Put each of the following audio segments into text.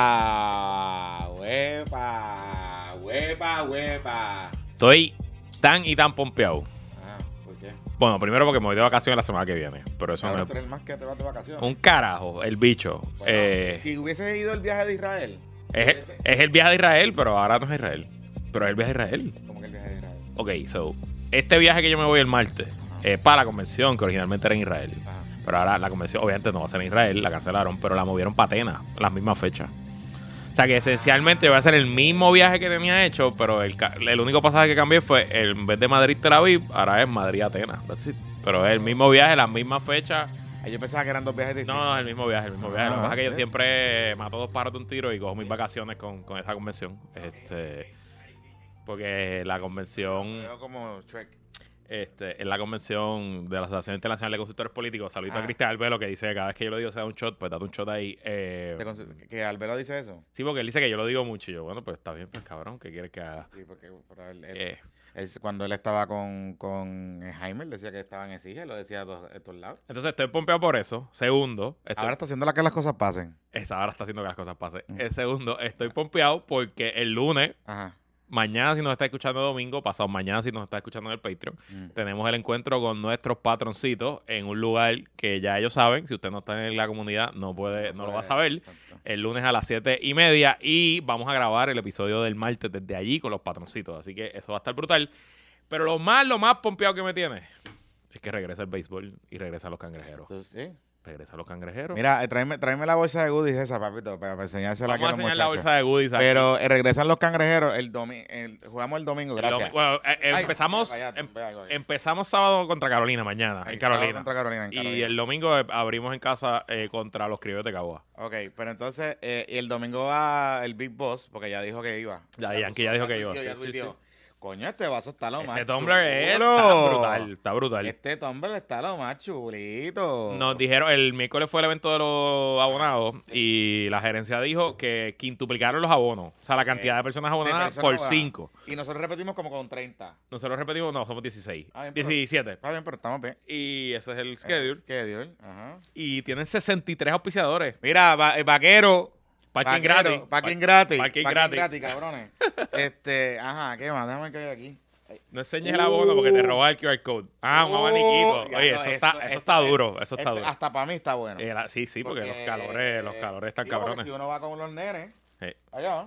¡Huepa! ¡Huepa! ¡Huepa, huepa! Estoy tan y tan pompeado. Ah, ¿por qué? Bueno, primero porque me voy de vacaciones la semana que viene. Pero eso no el más que te vas de vacaciones. Un carajo, el bicho. Bueno, Eh, si hubiese ido el viaje de Israel. es, es el viaje de Israel, pero ahora no es Israel. Pero es el viaje de Israel. ¿Cómo que el viaje de Israel? Ok, so, este viaje que yo me voy el martes es para la convención, que originalmente era en Israel. Ajá. Pero ahora la convención, obviamente, no va a ser en Israel, la cancelaron, pero la movieron para Atenas, las mismas fechas. O sea que esencialmente voy a hacer el mismo viaje que tenía hecho, pero el, el único pasaje que cambié fue, el- en vez de Madrid-Tel Aviv, ahora es Madrid-Atenas. Pero es el mismo viaje, las mismas fechas. Ah, yo pensaba que eran dos viajes distintos. No, no, es el mismo viaje, el mismo viaje. Lo que Ah, pasa es que yo siempre mato dos paros de un tiro y cojo mis vacaciones con, con esa convención. Este, porque la convención, Veo como Shrek. Este, es la convención de la Asociación Internacional de Consultores Políticos. Saludito a Ah. Cristian Albelo que dice que cada vez que yo lo digo se da un shot, pues date un shot ahí. Eh, ¿Te cons- ¿Que Albelo dice eso? sí, porque él dice que yo lo digo mucho. Y yo, bueno, pues está bien, pues cabrón, ¿qué quieres que haga? Sí, porque pero él- él- Eh, él- cuando él estaba con, con Jaime, él decía que estaban en Exige, lo decía a todos, a todos lados. entonces estoy pompeado por eso. Segundo, estoy, Ahora está haciendo la que las cosas pasen. esa ahora está haciendo que las cosas pasen. Mm. El segundo, estoy pompeado porque el lunes Ajá. Mañana, si nos está escuchando domingo, pasado mañana, si nos está escuchando en el Patreon, Mm. tenemos el encuentro con nuestros patroncitos en un lugar que ya ellos saben. Si usted no está en la comunidad, no puede, no lo va a saber. Exacto. El lunes a las siete y media. Y vamos a grabar el episodio del martes desde allí con los patroncitos. Así que eso va a estar brutal. Pero lo más, lo más pompeado que me tiene es que regresa el béisbol y regresa los cangrejeros. Entonces, sí. Regresa los cangrejeros. Mira, eh, tráeme, tráeme la bolsa de goodies esa, papito, para, para enseñársela vamos a a enseñar la bolsa de goodies aquí. Pero eh, regresan los cangrejeros el domingo. jugamos el domingo, El gracias. domi- bueno, eh, eh, Ay, empezamos, vaya, em- vaya, vaya. empezamos sábado contra Carolina mañana, Ahí, en Carolina. contra Carolina, en Y Carolina. el domingo eh, abrimos en casa eh, contra los criollos de Cagua. Ok, pero entonces, eh, y el domingo va el Big Boss, porque ya dijo que iba. Ya, Yankee ya dijo que iba, sí, ya sí, tuiteó. Coño, este vaso está lo más Ese Tumblr es chulo. está brutal, está brutal. Este Tumblr está lo más chulito. Nos dijeron, el miércoles fue el evento de los abonados y la gerencia dijo que quintuplicaron los abonos. O sea, la cantidad Eh, de personas De abonadas personas por abonadas. 5. Y nosotros repetimos como con 30. Nosotros repetimos, no, somos 16. Ah, bien, pero- 17. Está bien, pero estamos bien. Y ese es el Eh, schedule. Schedule, ajá. Y tienen 63 auspiciadores. Mira, va- eh, vaquero. Parking vaquero, gratis. Parking Pa- gratis. parking gratis. cabrones. Este, ajá, ¿qué más? Déjame caer aquí. No enseñes el abono porque te roba el QR code. Ah, un Uh, abaniquito. Oye, eso está, eso está es- duro. Eso está Este, duro. Hasta para mí está bueno. Eh, sí, sí, porque, los calores, los calores están cabrones. Si uno va con los nenes allá,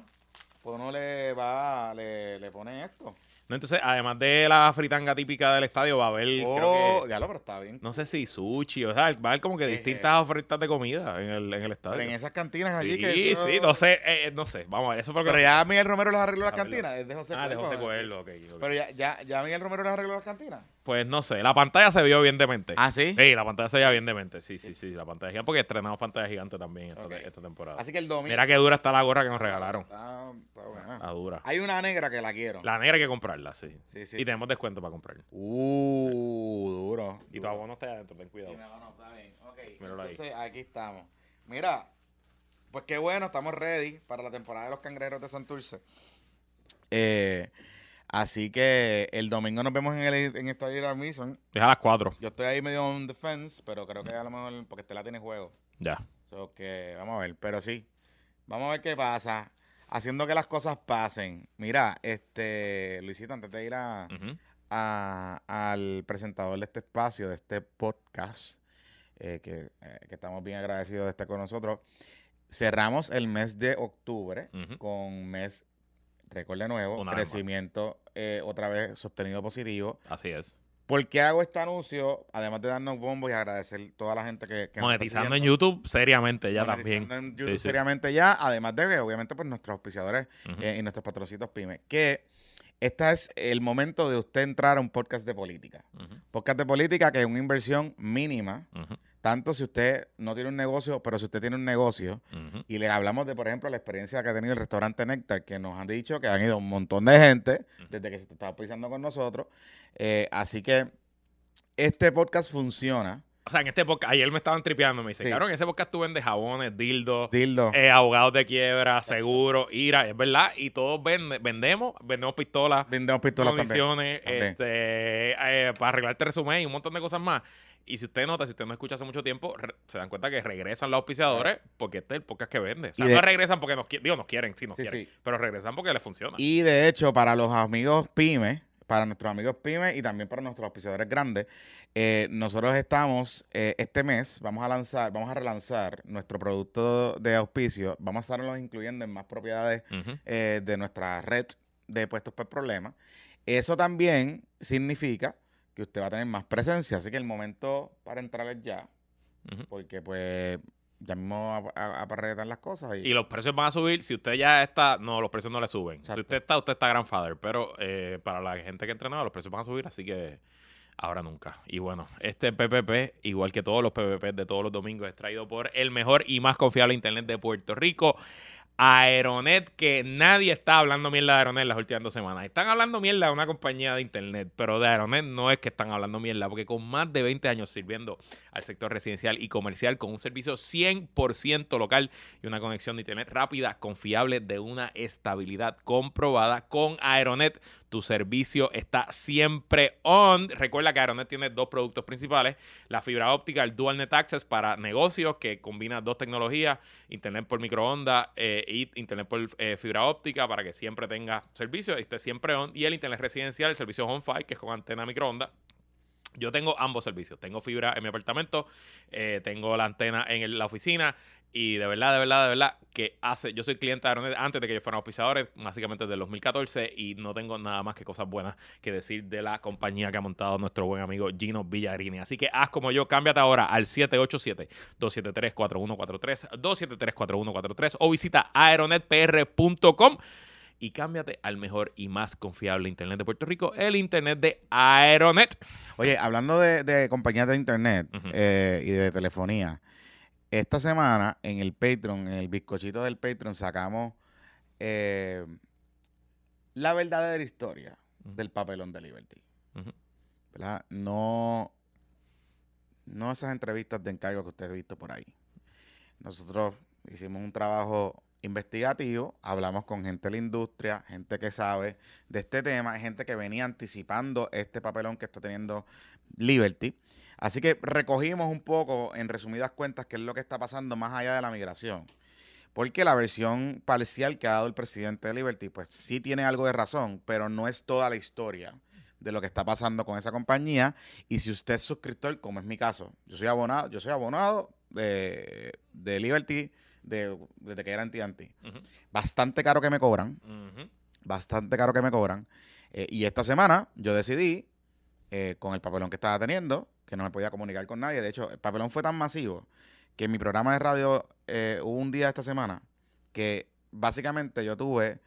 pues uno le va, le, le pone esto. No, entonces, además de la fritanga típica del estadio, va a haber, creo Oh, que, ya lo, pero está bien. no sé si sushi, o sea, va a haber como que Eh, distintas ofertas de comida en el, en el estadio. Pero en esas cantinas allí sí, que eso- sí, no sé, eh, no sé, vamos a ver, eso fue lo que... Pero ya Miguel Romero les arregló las cantinas. Es de José ah, de Cuervo, José sí. Coelho, ok, ok. Pero ya, ya, ya Miguel Romero les arregló las cantinas. Pues no sé, la pantalla se vio bien demente. Ah, sí. Sí, la pantalla se veía bien demente, sí, sí, sí, la pantalla gigante, porque estrenamos pantalla gigante también esta, temporada. Así que el domingo. Mira qué dura está la gorra que nos regalaron. Está, está buena. Está dura. Hay una negra que la quiero. La negra hay que comprarla, sí. Sí, sí. y tenemos descuento para comprar. Uh, duro. Y tu abono está adentro, ten cuidado. Sí, no, no, está bien. Ok, Míralo ahí. entonces aquí estamos. Mira, pues qué bueno, estamos ready para la temporada de los cangrejeros de Santurce. Eh, así que el domingo nos vemos en el en Estadio de Mission. Deja las 4. Yo estoy ahí medio on defense, pero creo que a lo mejor porque Estela tiene juego. Ya. So que vamos a ver, pero sí. Vamos a ver qué pasa. Haciendo que las cosas pasen. Mira, este, Luisito, antes de ir a, a- al presentador de este espacio, de este podcast, eh, que, eh, que estamos bien agradecidos de estar con nosotros. Cerramos el mes de octubre con mes, récord de nuevo, Una crecimiento eh, otra vez sostenido positivo. Así es. ¿Por qué hago este anuncio? Además de darnos bombos y agradecer a toda la gente que, que nos está Monetizando en. YouTube seriamente ya Monetizando también. en YouTube Sí, sí. seriamente ya, además de que obviamente pues nuestros auspiciadores eh, y nuestros patrocitos pymes, que este es el momento de usted entrar a un podcast de política. Podcast de política que es una inversión mínima, Ujú. Tanto si usted no tiene un negocio, pero si usted tiene un negocio, y le hablamos de, por ejemplo, la experiencia que ha tenido el restaurante Néctar, que nos han dicho que han ido un montón de gente desde que se estaba pisando con nosotros. Eh, así que este podcast funciona. O sea, en este podcast, ayer me estaban tripeando, me dice, Sí. cabrón, en ese podcast tú vendes jabones, dildos, Dildo. eh, abogados de quiebra, seguros, ira, es verdad, y todos vende- vendemos, vendemos pistolas, Vendemos pistolas También. este, eh, para arreglarte resumen y un montón de cosas más. Y si usted nota, si usted no escucha hace mucho tiempo, se dan cuenta que regresan los auspiciadores porque este es el podcast que vende. O sea, de- no regresan porque nos quieren, digo, nos quieren, sí nos Sí, quieren, sí. pero regresan porque les funciona. Y de hecho, para los amigos pymes, para nuestros amigos pymes y también para nuestros auspiciadores grandes, eh, nosotros estamos eh, este mes, vamos a lanzar, vamos a relanzar nuestro producto de auspicio, vamos a estarlos incluyendo en más propiedades eh, de nuestra red de puestos por problemas. Eso también significa que usted va a tener más presencia, así que el momento para entrar es ya, porque pues ya mismo a- a- aparetan las cosas y, Y los precios van a subir. Si usted ya está, no, los precios no le suben. Exacto. Si usted está, usted está grandfather. Pero eh, para la gente que entrena, los precios van a subir, así que ahora nunca. Y bueno, este PPP, igual que todos los PPP de todos los domingos, es traído por el mejor y más confiable internet de Puerto Rico. Aeronet, que nadie está hablando mierda de Aeronet las últimas dos semanas. Están hablando mierda de una compañía de internet, pero de Aeronet no es que están hablando mierda, porque con más de 20 años sirviendo al sector residencial y comercial con un servicio 100% local y una conexión de internet rápida, confiable, de una estabilidad comprobada con Aeronet. Tu servicio está siempre on. Recuerda que Aeronet tiene dos productos principales: la fibra óptica, el Dual Net Access para negocios, que combina dos tecnologías: internet por microondas eh, y internet por eh, fibra óptica, para que siempre tenga servicio y esté siempre on. Y el internet residencial, el servicio HomeFi, que es con antena microondas. Yo tengo ambos servicios. Tengo fibra en mi apartamento, eh, tengo la antena en la oficina y de verdad, de verdad, de verdad que hace. Yo soy cliente de Aeronet antes de que ellos fueran auspiciadores, básicamente desde el 2014 y no tengo nada más que cosas buenas que decir de la compañía que ha montado nuestro buen amigo Gino Villarini. Así que haz como yo, cámbiate ahora al 787-273-4143, 273-4143 o visita aeronetpr.com y cámbiate al mejor y más confiable internet de Puerto Rico, el internet de Aeronet. Oye, hablando de, de compañías de internet eh, y de telefonía, esta semana en el Patreon, en el bizcochito del Patreon, sacamos eh, la verdadera historia del papelón de Liberty. ¿verdad? No, no esas entrevistas de encargo que usted ha visto por ahí. Nosotros hicimos un trabajo investigativo, hablamos con gente de la industria, gente que sabe de este tema, gente que venía anticipando este papelón que está teniendo Liberty. Así que recogimos un poco, en resumidas cuentas, qué es lo que está pasando más allá de la migración. Porque la versión parcial que ha dado el presidente de Liberty, pues sí tiene algo de razón, pero no es toda la historia de lo que está pasando con esa compañía. Y si usted es suscriptor, como es mi caso, yo soy abonado, yo soy abonado de, de Liberty de- desde que era. Ujú. Bastante caro que me cobran, bastante caro que me cobran. Eh, y esta semana yo decidí, eh, con el papelón que estaba teniendo, que no me podía comunicar con nadie. De hecho, el papelón fue tan masivo que en mi programa de radio eh, hubo un día esta semana que básicamente yo tuve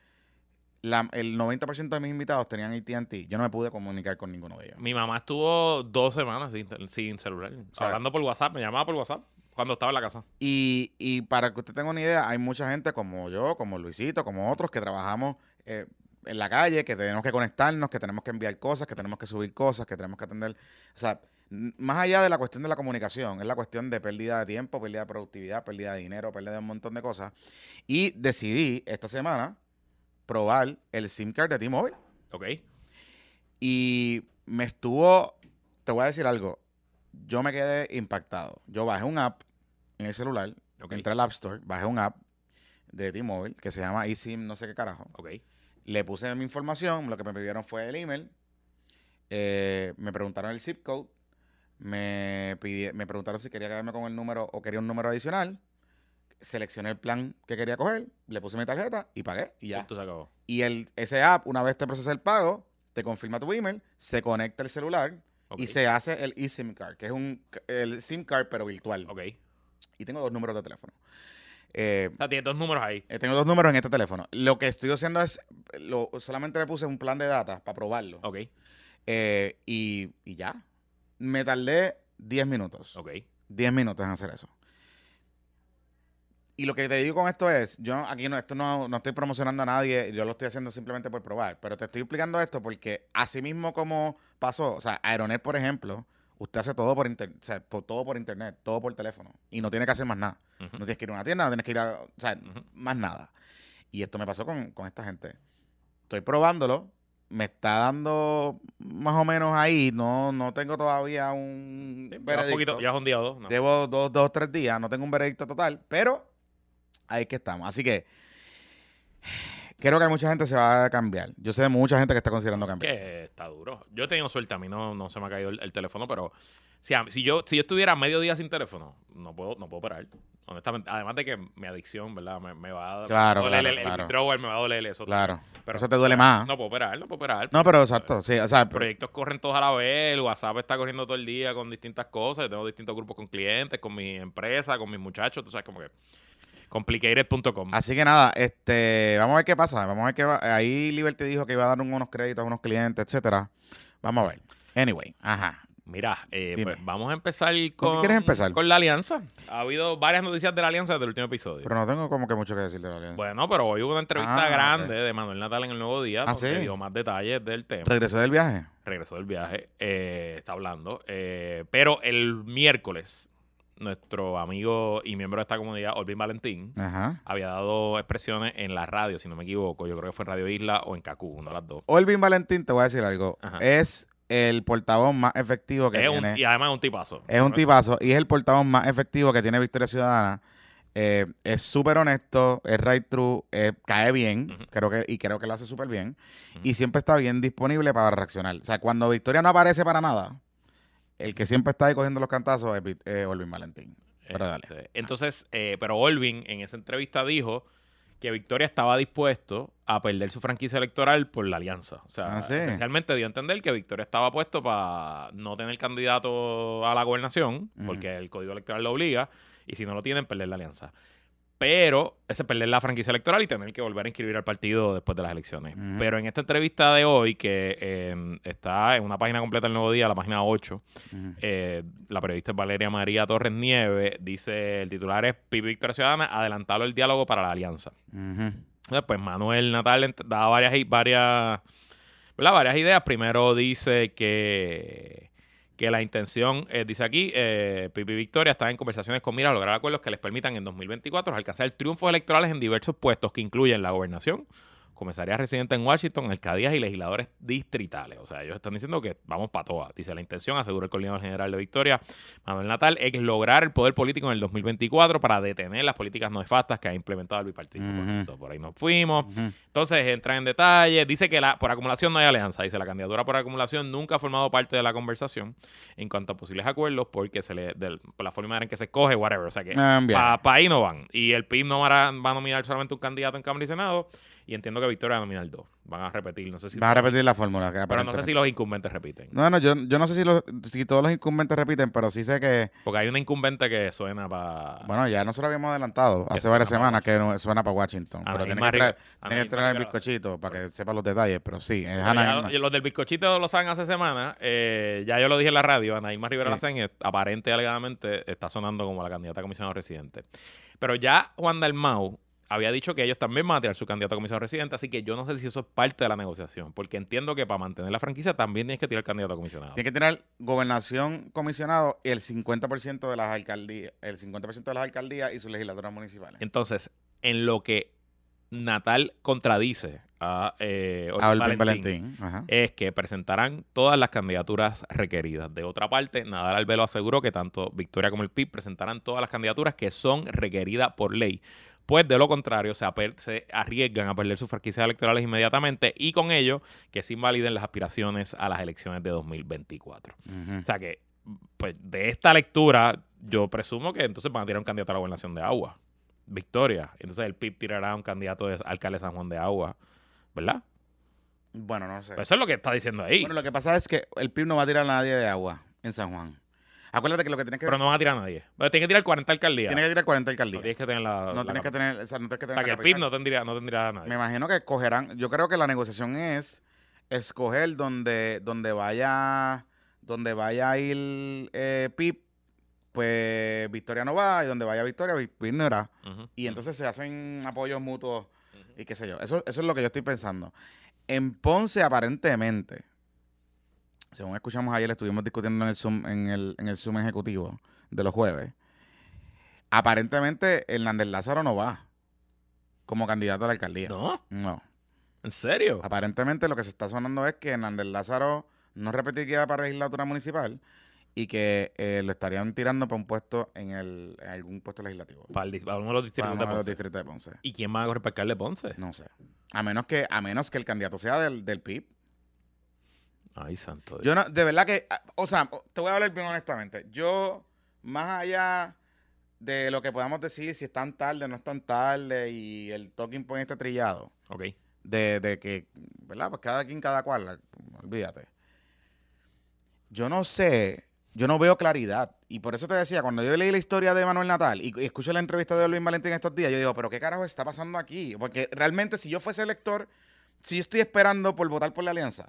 la- el 90% de mis invitados tenían AT&T. Yo no me pude comunicar con ninguno de ellos. Mi mamá estuvo dos semanas sin, sin celular. sea- hablando por WhatsApp, me llamaba por WhatsApp cuando estaba en la casa. Y, y para que usted tenga una idea, hay mucha gente como yo, como Luisito, como otros que trabajamos eh, en la calle, que tenemos que conectarnos, que tenemos que enviar cosas, que tenemos que subir cosas, que tenemos que atender. O sea, más allá de la cuestión de la comunicación, es la cuestión de pérdida de tiempo, pérdida de productividad, pérdida de dinero, pérdida de un montón de cosas. Y decidí esta semana probar el SIM card de T-Mobile. Ok. Y me estuvo, te voy a decir algo, yo me quedé impactado. Yo bajé un app en el celular, Ok. entré al App Store, bajé un app de T-Mobile que se llama eSIM no sé qué carajo. Ok. Le puse mi información, lo que me pidieron fue el email, eh, me preguntaron el zip code, me, pidi- me preguntaron si quería quedarme con el número o quería un número adicional, seleccioné el plan que quería coger, le puse mi tarjeta y pagué y ya. Punto se acabó. Y el, ese app, una vez te procesa el pago, te confirma tu email, se conecta el celular y se hace el eSIM card, que es un el SIM card pero virtual. Ok. Y tengo dos números de teléfono. Eh, O sea, tienes dos números ahí. eh, tengo dos números en este teléfono. Lo que estoy haciendo es, lo, solamente le puse un plan de data para probarlo. Ok. Eh, y, y ya. Me tardé 10 minutos. Ok. 10 minutos en hacer eso. Y lo que te digo con esto es, yo aquí no, esto no, no estoy promocionando a nadie, yo lo estoy haciendo simplemente por probar, pero te estoy explicando esto porque así mismo como pasó, o sea, Aeronet, por ejemplo, usted hace todo por internet, o sea, por- todo por internet, todo por teléfono, y no tiene que hacer más nada. No tienes que ir a una tienda, no tienes que ir a, o sea, más nada. Y esto me pasó con, con esta gente. Estoy probándolo me está dando más o menos ahí. No, no tengo todavía un Sí, veredicto. poquito, ya un día o dos. ¿no? Llevo dos, dos, tres días, no tengo un veredicto total, pero ahí es que estamos. Así que creo que hay mucha gente se va a cambiar. Yo sé de mucha gente que está considerando cambiar. Que está duro. Yo he tenido suerte, a mí no, no se me ha caído el, el teléfono, pero si, a- si yo si yo estuviera medio día sin teléfono, no puedo no puedo operar. Honestamente, además de que mi adicción, ¿verdad? Me, me va a doler claro, el, el claro. withdrawal, me va a doler eso. Claro. Pero Eso te duele más. No puedo operar, no puedo operar. No, pero exacto, sí, o sea, proyectos corren todos a la vez, el WhatsApp está corriendo todo el día con distintas cosas, yo tengo distintos grupos con clientes, con mi empresa, con mis muchachos, tú sabes, como que complicated.com. así que nada, este, vamos a ver qué pasa, vamos a ver qué va. Ahí Liberty dijo que iba a dar unos créditos a unos clientes, etcétera. Vamos a ver. Anyway, ajá. Mira, eh, pues vamos a empezar con, quieres empezar? con la alianza. Ha habido varias noticias de la alianza desde el último episodio. Pero no tengo como que mucho que decir de la alianza. bueno, pero hoy hubo una entrevista Ah, grande de Manuel Natal en el Nuevo Día, Ah, donde ¿sí? dio más detalles del tema. Regresó del viaje. Regresó del viaje, eh, está hablando. eh, pero el miércoles, nuestro amigo y miembro de esta comunidad, Olvin Valentín, Ajá. había dado expresiones en la radio, si no me equivoco. Yo creo que fue en Radio Isla o en Cacú, una de las dos. Olvin Valentín, te voy a decir algo. Ajá. Es el portavoz más efectivo que Es un- tiene. y además es un tipazo. Es un tipazo y es el portavoz más efectivo que tiene Victoria Ciudadana. Eh, es súper honesto, es right true, eh, cae bien, creo que, y creo que lo hace súper bien. Y siempre está bien disponible para reaccionar. O sea, cuando Victoria no aparece para nada, el que siempre está ahí cogiendo los cantazos es eh, Olvin Valentín. Pero dale. Este, Entonces, eh, pero Olvin en esa entrevista dijo que Victoria estaba dispuesto a perder su franquicia electoral por la alianza. O sea, Ah, ¿sí? esencialmente dio a entender que Victoria estaba puesto para no tener candidato a la gobernación, porque el código electoral lo obliga, y si no lo tienen, perder la alianza. Pero ese es perder la franquicia electoral y tener que volver a inscribir al partido después de las elecciones. Pero en esta entrevista de hoy, que eh, está en una página completa del Nuevo Día, la página 8, Ujú. eh, la periodista Valeria María Torres Nieve dice, el titular es Pipi Victoria Ciudadana, adelantado el diálogo para la alianza. Ujú. Después Manuel Natal da varias, i- varias, ¿verdad? varias ideas. Primero dice que, que la intención, eh, dice aquí, eh, Pipi Victoria está en conversaciones con Mira a lograr acuerdos que les permitan en 2024 alcanzar triunfos electorales en diversos puestos que incluyen la gobernación, comisaría residente en Washington, alcaldías y legisladores distritales. O sea, ellos están diciendo que vamos para todas. Dice la intención, asegura el coordinador general de Victoria, Manuel Natal, es lograr el poder político en el 2024 para detener las políticas nefastas que ha implementado el bipartidismo. Ujú. Por ahí nos fuimos. Entonces entra en detalle. Dice que la, por acumulación no hay alianza. Dice la candidatura por acumulación nunca ha formado parte de la conversación en cuanto a posibles acuerdos porque se le del- por la forma en que se escoge, whatever. O sea que Ah, para ahí no van. Y el PIB no va a, va a nominar solamente un candidato en Cámara y Senado. Y entiendo que Victoria va a nominar dos. Van a repetir. No sé si. Vas a repetir la fórmula. que pero no sé si los incumbentes repiten. No, no, yo, yo no sé si, los, si todos los incumbentes repiten, pero sí sé que, Porque hay una incumbente que suena para. bueno, ya nosotros habíamos adelantado hace varias semanas que suena para Washington. Pero tiene que traer, tiene que traer el bizcochito para que sepa los detalles, pero sí, es ya- los del bizcochito lo saben hace semanas. eh, ya yo lo dije en la radio. Anaíma Rivera Sí. Lacén, eh, aparente y alegadamente, está sonando como la candidata a comisionado residente. Pero ya Juan Dalmau había dicho que ellos también van a tirar su candidato a comisionado residente. Así que yo no sé si eso es parte de la negociación. Porque entiendo que para mantener la franquicia también tienes que tirar candidato a comisionado. Tiene que tener gobernación comisionado y el 50% de las alcaldías, el 50% de las alcaldías y sus legislaturas municipales. Entonces, en lo que Natal contradice a, eh, A Valentín, Valentín. Es que presentarán todas las candidaturas requeridas. De otra parte, Nadal Albelo aseguró que tanto Victoria como el PIB presentarán todas las candidaturas que son requeridas por ley. Pues de lo contrario, se, arriesgan a perder sus franquicias electorales inmediatamente y con ello que se invaliden las aspiraciones a las elecciones de 2024. Ujú. O sea que, pues de esta lectura, yo presumo que entonces van a tirar un candidato a la gobernación de agua. Victoria. Entonces el PIB tirará un candidato de alcalde de San Juan de Agua. ¿Verdad? Bueno, no sé. Pues eso es lo que está diciendo ahí. Bueno, lo que pasa es que el PIB no va a tirar a nadie de agua en San Juan. Acuérdate que lo que tienes que Pero no van a tirar a nadie. Pero tienen que tirar 40 alcaldías. tienes que tirar 40 no alcaldías. tienes que tener la. No la tienes que tener, o sea, no tienes que tener sea, que el PIB no tendría, no tendría a nadie. Me imagino que escogerán, yo creo que la negociación es escoger donde, donde vaya, donde vaya a ir eh, PIB, pues Victoria no va, y donde vaya Victoria, PIB no irá. Y entonces se hacen apoyos mutuos y qué sé yo. Eso, eso es lo que yo estoy pensando. En Ponce, aparentemente, según escuchamos ayer, estuvimos discutiendo en el Zoom, en el, en el Zoom ejecutivo de los jueves. Aparentemente, Hernández Lázaro no va como candidato a la alcaldía. No, No. ¿En serio? Aparentemente lo que se está sonando es que Hernández Lázaro no repetiría para legislatura municipal y que eh, lo estarían tirando para un puesto en, el, en algún puesto legislativo. Para, el para uno de los distritos Para de uno de los Ponce. distritos de Ponce. ¿Y quién va a correr para alcalde de Ponce? No sé. A menos que, a menos que el candidato sea del, del PIB. Ay, santo Dios. Yo no, de verdad que, o sea, te voy a hablar bien honestamente. Yo, más allá de lo que podamos decir, si están tarde, no están tarde, y el talking point está trillado, Ok. de, de que, ¿verdad? Pues cada quien, cada cual, olvídate. Yo no sé, yo no veo claridad. Y por eso te decía, cuando yo leí la historia de Manuel Natal y, y escucho la entrevista de Luis Valentín estos días, yo digo, pero ¿qué carajo está pasando aquí? Porque realmente si yo fuese elector, si yo estoy esperando por votar por la alianza,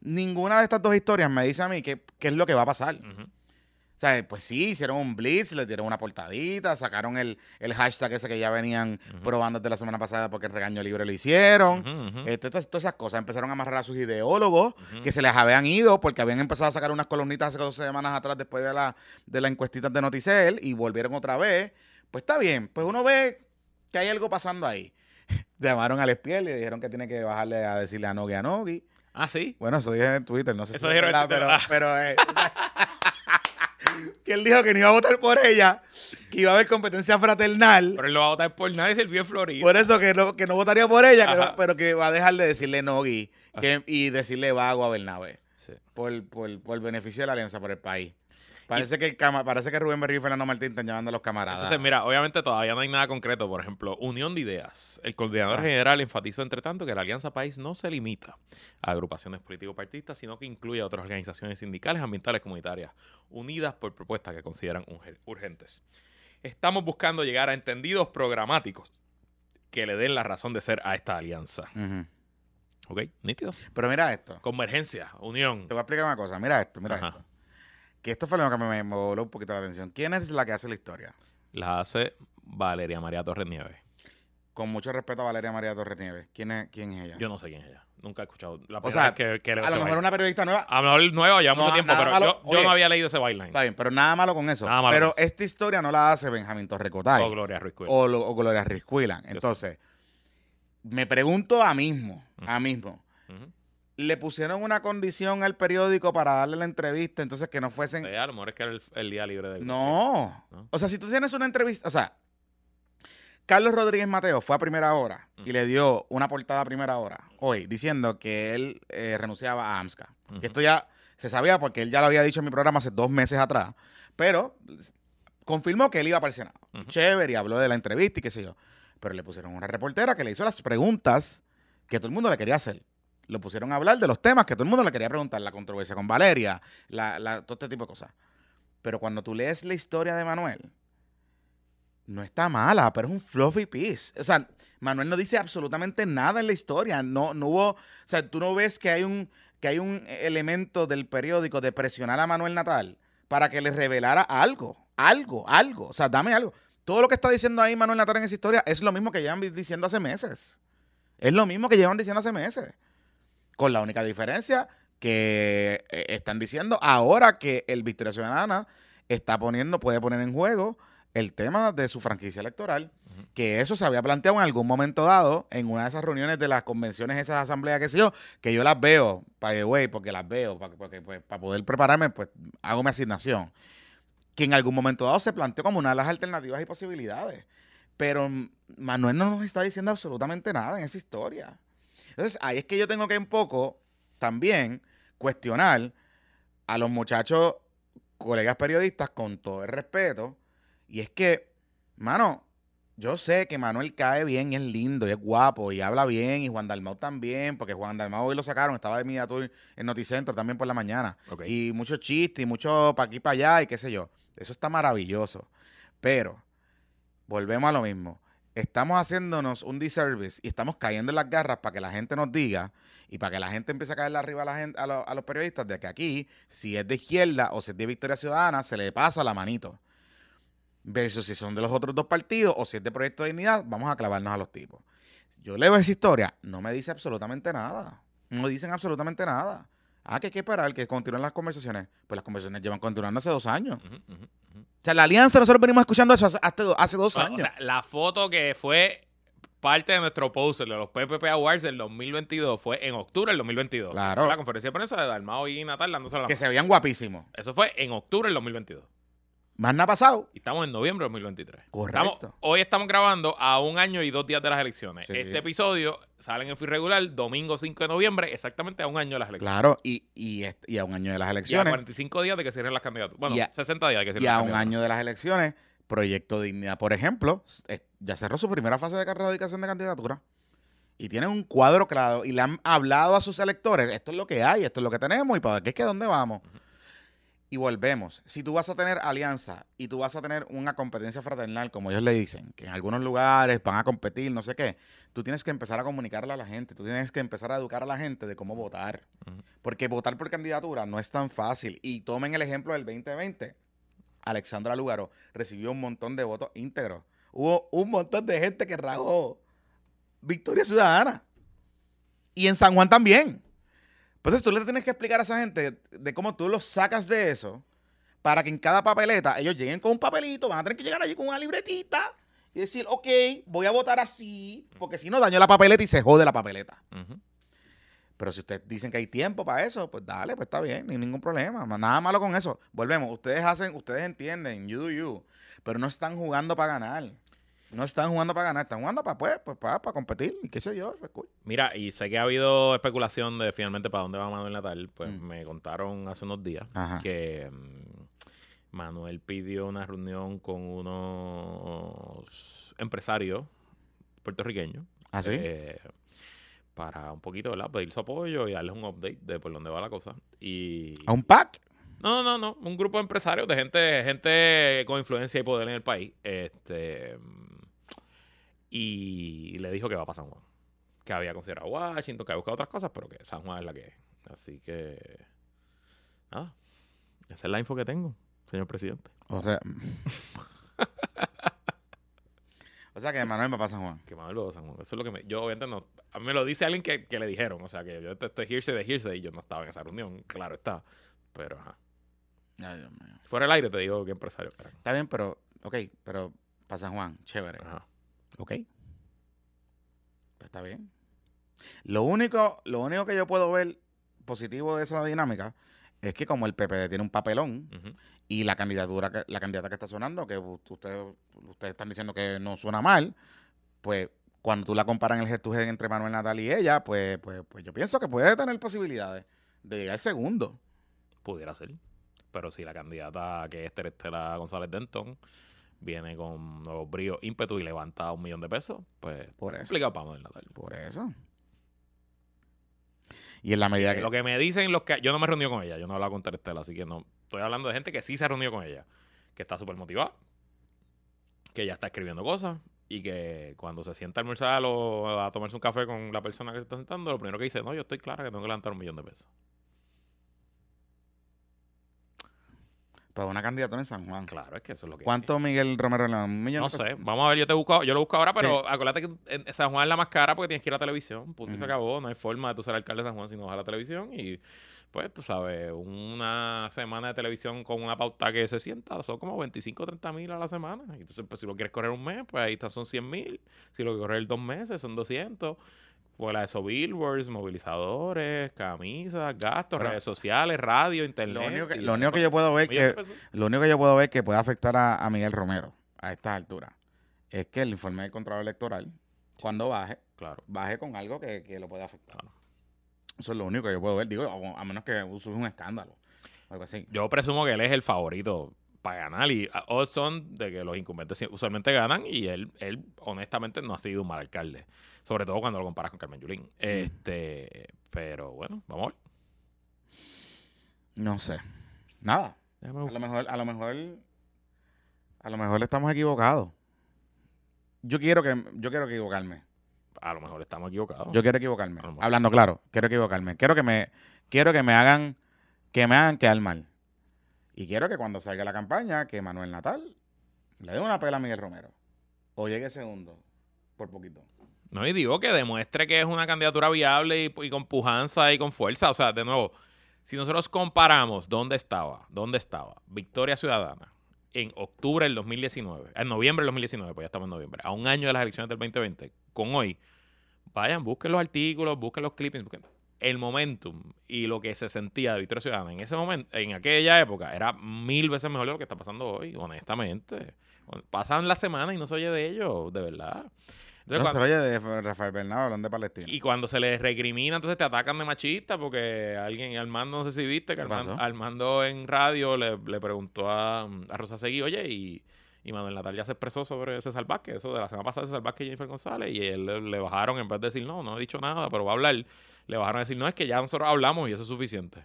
ninguna de estas dos historias me dice a mí qué, qué es lo que va a pasar. O sea, pues sí, hicieron un blitz, le dieron una portadita, sacaron el, el hashtag ese que ya venían probando desde la semana pasada porque el regaño libre lo hicieron. Este, todas, todas esas cosas empezaron a amarrar a sus ideólogos que se les habían ido porque habían empezado a sacar unas columnitas hace dos semanas atrás después de la, de la encuestita de Noticel y volvieron otra vez. Pues está bien, pues uno ve que hay algo pasando ahí. Llamaron al Espiel y le dijeron que tiene que bajarle a decirle a Nogi a Nogi. Ah, sí. Bueno, eso dije en Twitter, no sé Eso si es dijeron verdad, pero, ah. pero eh, o sea, que él dijo que no iba a votar por ella, que iba a haber competencia fraternal. Pero él no va a votar por nadie si él vive Florida. Por eso que no, que no votaría por ella, que no- Ajá. pero que va a dejar de decirle Nogui que- y decirle vago a Bernabé Sí. por, por, por el beneficio de la alianza por el país. Parece que el cama, parece que Rubén Berrío y Fernando Martín están llamando a los camaradas. Entonces, mira, obviamente todavía no hay nada concreto. Por ejemplo, unión de ideas. El coordinador Ah. general enfatizó, entre tanto, que la Alianza País no se limita a agrupaciones político-partistas, sino que incluye a otras organizaciones sindicales, ambientales, comunitarias, unidas por propuestas que consideran urge- urgentes. Estamos buscando llegar a entendidos programáticos que le den la razón de ser a esta alianza. Ujú. ¿Ok? Nítido. Pero mira esto. Convergencia, unión. Te voy a explicar una cosa. Mira esto, mira Ajá. esto. Que esto fue lo que me, me voló un poquito la atención. ¿Quién es la que hace la historia? La hace Valeria María Torres Nieves. Con mucho respeto a Valeria María Torres Nieves. ¿Quién es, quién es ella? Yo no sé quién es ella. Nunca he escuchado. La O sea, que, que a lo mejor baila. una periodista nueva. A lo mejor nueva, ya No, mucho tiempo, pero malo. yo, yo Oye. no había leído ese byline. Está bien, pero nada malo con eso. Nada malo pero con eso. esta historia no la hace Benjamín Torrecotay. O Gloria Ruiz Cuevas. o, lo- o Gloria Rizquilán. sé. Entonces, me pregunto a mismo, a mismo. Le pusieron una condición al periódico para darle la entrevista, entonces que no fuesen... A lo mejor es que era el, el día libre del. No. ¿No? O sea, si tú tienes una entrevista, o sea, Carlos Rodríguez Mateo fue a primera hora y le dio una portada a primera hora hoy diciendo que él eh, renunciaba a AMSCA. Que esto ya se sabía porque él ya lo había dicho en mi programa hace dos meses atrás, pero confirmó que él iba para el Senado. Chévere, y habló de la entrevista y qué sé yo. Pero le pusieron una reportera que le hizo las preguntas que todo el mundo le quería hacer. Lo pusieron a hablar de los temas que todo el mundo le quería preguntar, la controversia con Valeria, todo este tipo de cosas. Pero cuando tú lees la historia de Manuel, no está mala, pero es un fluffy piece. O sea, Manuel no dice absolutamente nada en la historia. No, no hubo, o sea, tú no ves que hay un que hay un elemento del periódico de presionar a Manuel Natal para que le revelara algo, algo, algo. O sea, dame algo. Todo lo que está diciendo ahí Manuel Natal en esa historia es lo mismo que llevan diciendo hace meses. Es lo mismo que llevan diciendo hace meses. Con la única diferencia que eh, están diciendo ahora que el Victoria Ciudadana está poniendo, puede poner en juego el tema de su franquicia electoral, que eso se había planteado en algún momento dado en una de esas reuniones de las convenciones, esas asambleas, que sé yo, que yo las veo, by the way, porque las veo, para, porque, pues, para poder prepararme, pues hago mi asignación, que en algún momento dado se planteó como una de las alternativas y posibilidades. Pero mm, Manuel no nos está diciendo absolutamente nada en esa historia. Entonces, ahí es que yo tengo que un poco también cuestionar a los muchachos, colegas periodistas, con todo el respeto. Y es que, mano, yo sé que Manuel cae bien y es lindo y es guapo y habla bien y Juan Dalmau también, porque Juan Dalmau hoy lo sacaron, estaba de media tour en Noticentro también por la mañana. Y muchos chistes y mucho para aquí para allá y qué sé yo. Eso está maravilloso. Pero, volvemos a lo mismo. Estamos haciéndonos un disservice y estamos cayendo en las garras para que la gente nos diga y para que la gente empiece a caerle arriba a, la gente, a, lo- a los periodistas de que aquí, si es de izquierda o si es de Victoria Ciudadana, se le pasa la manito. Versus si son de los otros dos partidos o si es de Proyecto de Dignidad, vamos a clavarnos a los tipos. Yo leo esa historia, no me dice absolutamente nada. No dicen absolutamente nada. Ah, que hay que esperar que continúen las conversaciones. Pues las conversaciones llevan continuando hace dos años. O sea, la alianza, nosotros venimos escuchando eso hace, hace do- hace dos o años. sea, la foto que fue parte de nuestro poster de los PPP Awards del 2022 fue en octubre del 2022. Claro. La conferencia de prensa de Dalmao y Natal dándose la Que mano. se veían guapísimos. Eso fue en octubre del 2022. Más nada ha pasado. Y estamos en noviembre del 2023. Correcto. Estamos- hoy estamos grabando a un año y dos días de las elecciones. Sí. Este episodio sale en el feed regular domingo 5 de noviembre, exactamente a un año de las elecciones. Claro, y, y, y a un año de las Y a elecciones. 45 días de que cierren las candidaturas. Bueno, Y a- 60 días de que Y cierren a las un año de las elecciones, Proyecto Dignidad, por ejemplo, ya cerró su primera fase de erradicación de candidatura. Y tienen un cuadro claro. Y le han hablado a sus electores, esto es lo que hay, esto es lo que tenemos y para qué es que dónde vamos. Y volvemos. Si tú vas a tener alianza y tú vas a tener una competencia fraternal, como ellos le dicen, que en algunos lugares van a competir, no sé qué, tú tienes que empezar a comunicarle a la gente, tú tienes que empezar a educar a la gente de cómo votar. Porque votar por candidatura no es tan fácil. Y tomen el ejemplo del 2020. Alexandra Lugaro recibió un montón de votos íntegros. Hubo un montón de gente que ragó Victoria Ciudadana. Y en San Juan también. Entonces tú le tienes que explicar a esa gente de cómo tú los sacas de eso para que en cada papeleta ellos lleguen con un papelito, van a tener que llegar allí con una libretita y decir, ok, voy a votar así, porque si no daño la papeleta y se jode la papeleta. Pero si ustedes dicen que hay tiempo para eso, pues dale, pues está bien, ni ningún problema. ma- Nada malo con eso. Volvemos, ustedes hacen, ustedes entienden, you do you, pero no están jugando para ganar. No están jugando para ganar, están jugando para pues, pues, para, para competir y qué sé yo, pues cool. Mira, y sé que ha habido especulación de finalmente para dónde va Manuel Natal. Pues Mm. me contaron hace unos días Ajá. que mm, Manuel pidió una reunión con unos empresarios puertorriqueños. ¿Así? eh, para un poquito, ¿verdad? Pedir su apoyo y darles un update de por dónde va la cosa. Y. ¿A un pack? No, no, no. Un grupo de empresarios, de gente, gente con influencia y poder en el país. Este. Y le dijo que va para San Juan. Que había considerado Washington, que había buscado otras cosas, pero que San Juan es la que es. Así que. Nada. Esa es la info que tengo, señor presidente. O sea. o sea que Manuel va para San Juan. Que Manuel va a San Juan. Eso es lo que me. Yo, obviamente, no. A mí me lo dice alguien que, que le dijeron. O sea, que yo estoy hearsay de hearsay y yo no estaba en esa reunión. Claro está. Pero, ajá. Ay, Dios mío. Fuera del aire te digo qué empresario. Está bien, pero, ok, pero para San Juan, chévere. Ajá. Ok. Pues está bien. Lo único, lo único que yo puedo ver positivo de esa dinámica es que como el PPD tiene un papelón y la candidatura, que- la candidata que está sonando, que ustedes, ustedes están diciendo que no suena mal, pues cuando tú la comparas en el gesto entre Manuel Natal y ella, pues, pues, pues yo pienso que puede tener posibilidades de llegar segundo. Pudiera ser. Pero si la candidata que es Terestela González Denton viene con nuevos bríos, ímpetu y levanta un millón de pesos, pues Por eso. complicado para Manuel Natal. Por eso. Y en la medida que... Lo que me dicen los que... Yo no me he reunido con ella, yo no he hablado con Terestela, así que no... Estoy hablando de gente que sí se ha reunido con ella, que está súper motivada, que ya está escribiendo cosas y que cuando se sienta a almorzar o a tomarse un café con la persona que se está sentando, lo primero que dice, no, yo estoy clara que tengo que levantar un millón de pesos. Para una candidatura en San Juan. Claro, es que eso es lo que... ¿Cuánto Miguel Romero? ¿Un millón No de pesos? sé, vamos a ver, yo te busco, yo lo busco ahora, pero acuérdate que en San Juan es la más cara porque tienes que ir a televisión, punto y se Ujú. acabó, no hay forma de tú ser alcalde de San Juan si no vas a la televisión y pues tú sabes, una semana de televisión con una pauta que se sienta son como 25 o 30 mil a la semana, entonces pues si lo quieres correr un mes, pues ahí está, son 100 mil, si lo quieres correr dos meses son 200, pues la de esos billboards, movilizadores, camisas, gastos, Bueno, redes sociales, radio, internet. Lo único que, y- lo único que yo puedo ver de que lo único que yo puedo ver que puede afectar a, a Miguel Romero a estas alturas es que el informe del Contralor Electoral cuando baje Claro, baje con algo que, que lo puede afectar. claro. Eso es lo único que yo puedo ver. Digo, a a menos que surja un escándalo algo así. Yo presumo que él es el favorito para ganar y ah, odds son de que los incumbentes usualmente ganan y él, él honestamente no ha sido un mal alcalde, sobre todo cuando lo comparas con Carmen Yulín. Este, pero bueno, vamos a ver. No sé. Nada. Déjame A lo mejor, a lo mejor, a lo mejor estamos equivocados. Yo quiero que, yo quiero equivocarme. A lo mejor estamos equivocados. Yo quiero equivocarme. Hablando claro, quiero equivocarme. Quiero que me, quiero que me hagan, que me hagan quedar mal. Y quiero que cuando salga la campaña, que Manuel Natal le dé una pela a Miguel Romero. O llegue segundo. Por poquito. No, y digo que demuestre que es una candidatura viable y, con pujanza y con fuerza. O sea, de nuevo, si nosotros comparamos dónde estaba, dónde estaba Victoria Ciudadana en octubre del 2019, en noviembre del 2019, pues ya estamos en noviembre, a un año de las elecciones del 2020, con hoy, vayan, busquen los artículos, busquen los clippings, busquen el momentum y lo que se sentía de Victoria Ciudadana en ese momento, en aquella época, era mil veces mejor de lo que está pasando hoy, honestamente. Pasan las semanas y no se oye de ellos, de verdad. Entonces, no se oye de Rafael Bernardo hablando de Palestina. Y cuando se les recrimina, entonces te atacan de machista porque alguien, Armando, no sé si viste, que Armando, Armando, en radio le, preguntó a, a Rosa Seguí, oye, y y Manuel Natal ya se expresó sobre César Vázquez, eso de la semana pasada César Vázquez y Jennifer González, y él le, bajaron, en vez de decir, no, no he dicho nada, pero va a hablar, le bajaron a decir, no, es que ya nosotros hablamos y eso es suficiente.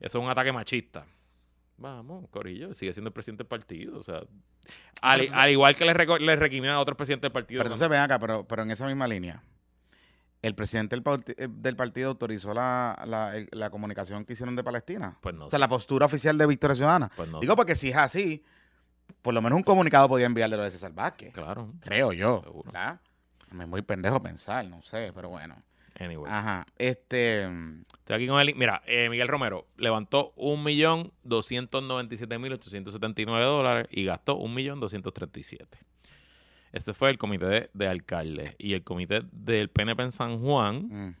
Eso es un ataque machista. Vamos, Corillo, sigue siendo el presidente del partido. O sea, al, igual que le, le a otros presidentes del partido. Pero entonces ven acá, pero, pero en esa misma línea. ¿El presidente del, partido autorizó la, la, comunicación que hicieron de Palestina? Pues no. O sea, la postura oficial de Victoria Ciudadana. Pues no. Digo porque si es así, por lo menos un comunicado podía enviarle lo de César Vázquez. Claro. Creo yo. Me es muy pendejo pensar, no sé, pero bueno. Anyway. Ajá. Este. Estoy aquí con él. Mira, eh, Miguel Romero levantó 1.297.879 dólares y gastó 1.237. Este fue el comité de, alcaldes. Y el comité del PNP en San Juan. Mm.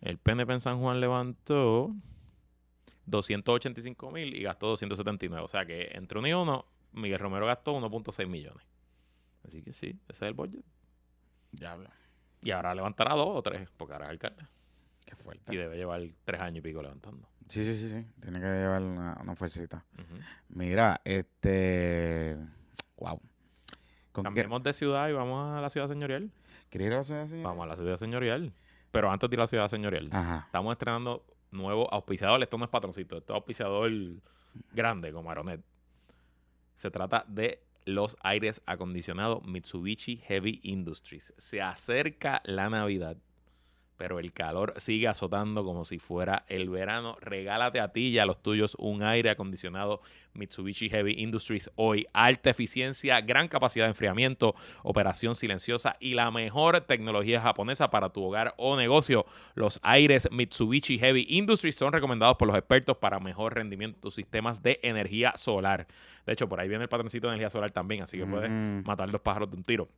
El PNP en San Juan levantó 285.000 y gastó 279. O sea que entre uno y uno Miguel Romero gastó 1.6 millones. Así que sí, ese es el budget. Diablo. Y ahora levantará dos o tres, porque ahora es alcalde. Qué fuerte. Y debe llevar tres años y pico levantando. Sí, sí, sí, sí. Tiene que llevar una, una Mira, este. Wow. Cambiemos de ciudad y vamos a la ciudad señorial. ¿Quieres ir a la ciudad señorial? Vamos a la ciudad señorial. Pero antes de ir a la ciudad señorial, Ajá. estamos estrenando nuevo auspiciador. Esto no es patroncito, esto es auspiciador grande como Aronet. Se trata de los aires acondicionados Mitsubishi Heavy Industries. Se acerca la Navidad pero el calor sigue azotando como si fuera el verano. Regálate a ti y a los tuyos un aire acondicionado Mitsubishi Heavy Industries hoy. Alta eficiencia, gran capacidad de enfriamiento, operación silenciosa y la mejor tecnología japonesa para tu hogar o negocio. Los aires Mitsubishi Heavy Industries son recomendados por los expertos para mejor rendimiento de tus sistemas de energía solar. De hecho, por ahí viene el patroncito de energía solar también, así que puedes matar los pájaros de un tiro.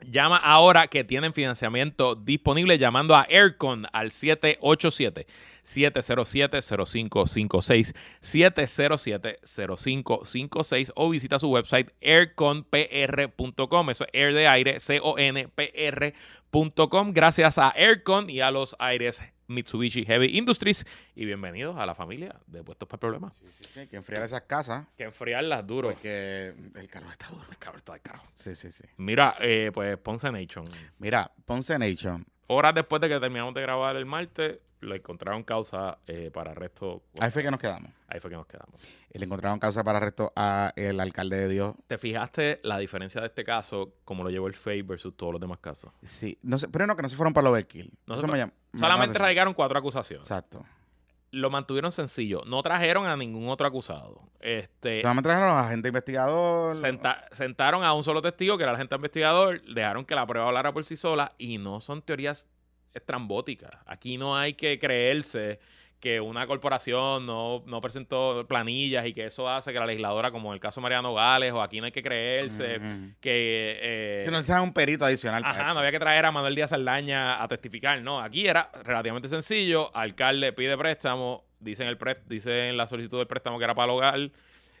Llama ahora que tienen financiamiento disponible llamando a Aircon al 787-707-0556, 707-0556 o visita su website airconpr.com, eso es air de aire, C-O-N-P-R.com, gracias a Aircon y a los aires Mitsubishi Heavy Industries. Y bienvenidos a la familia de Puestos para Problemas. Sí, sí, sí. Que enfriar esas casas. Que enfriarlas duro. Porque el calor está duro. El calor está de caro. Sí, sí, sí. Mira, eh, pues Ponce Nation. Mira, Ponce Nation. Horas después de que terminamos de grabar el martes, lo encontraron causa eh, para arresto. Ahí fue que nos quedamos. Ahí fue que nos quedamos. Y le encontraron causa para arresto a el alcalde de Dios. ¿Te fijaste la diferencia de este caso, como lo llevó el FEI versus todos los demás casos? Sí, no sé, pero no, que no se fueron para lo overkill. No solamente radicaron cuatro acusaciones. Exacto. Lo mantuvieron sencillo. No trajeron a ningún otro acusado. Este, solamente trajeron a los agentes investigadores. sentaron a un solo testigo, que era el agente investigador. Dejaron que la prueba hablara por sí sola. Y no son teorías estrambótica. Aquí no hay que creerse que una corporación no, presentó planillas y que eso hace que la legisladora, como en el caso de Mariano Gales, o aquí no hay que creerse que... Eh, que no sea un perito adicional. Ajá, no había que traer a Manuel Díaz Aldaña a testificar, no. Aquí era relativamente sencillo, alcalde pide préstamo, dicen, el dice en la solicitud del préstamo que era para el hogar,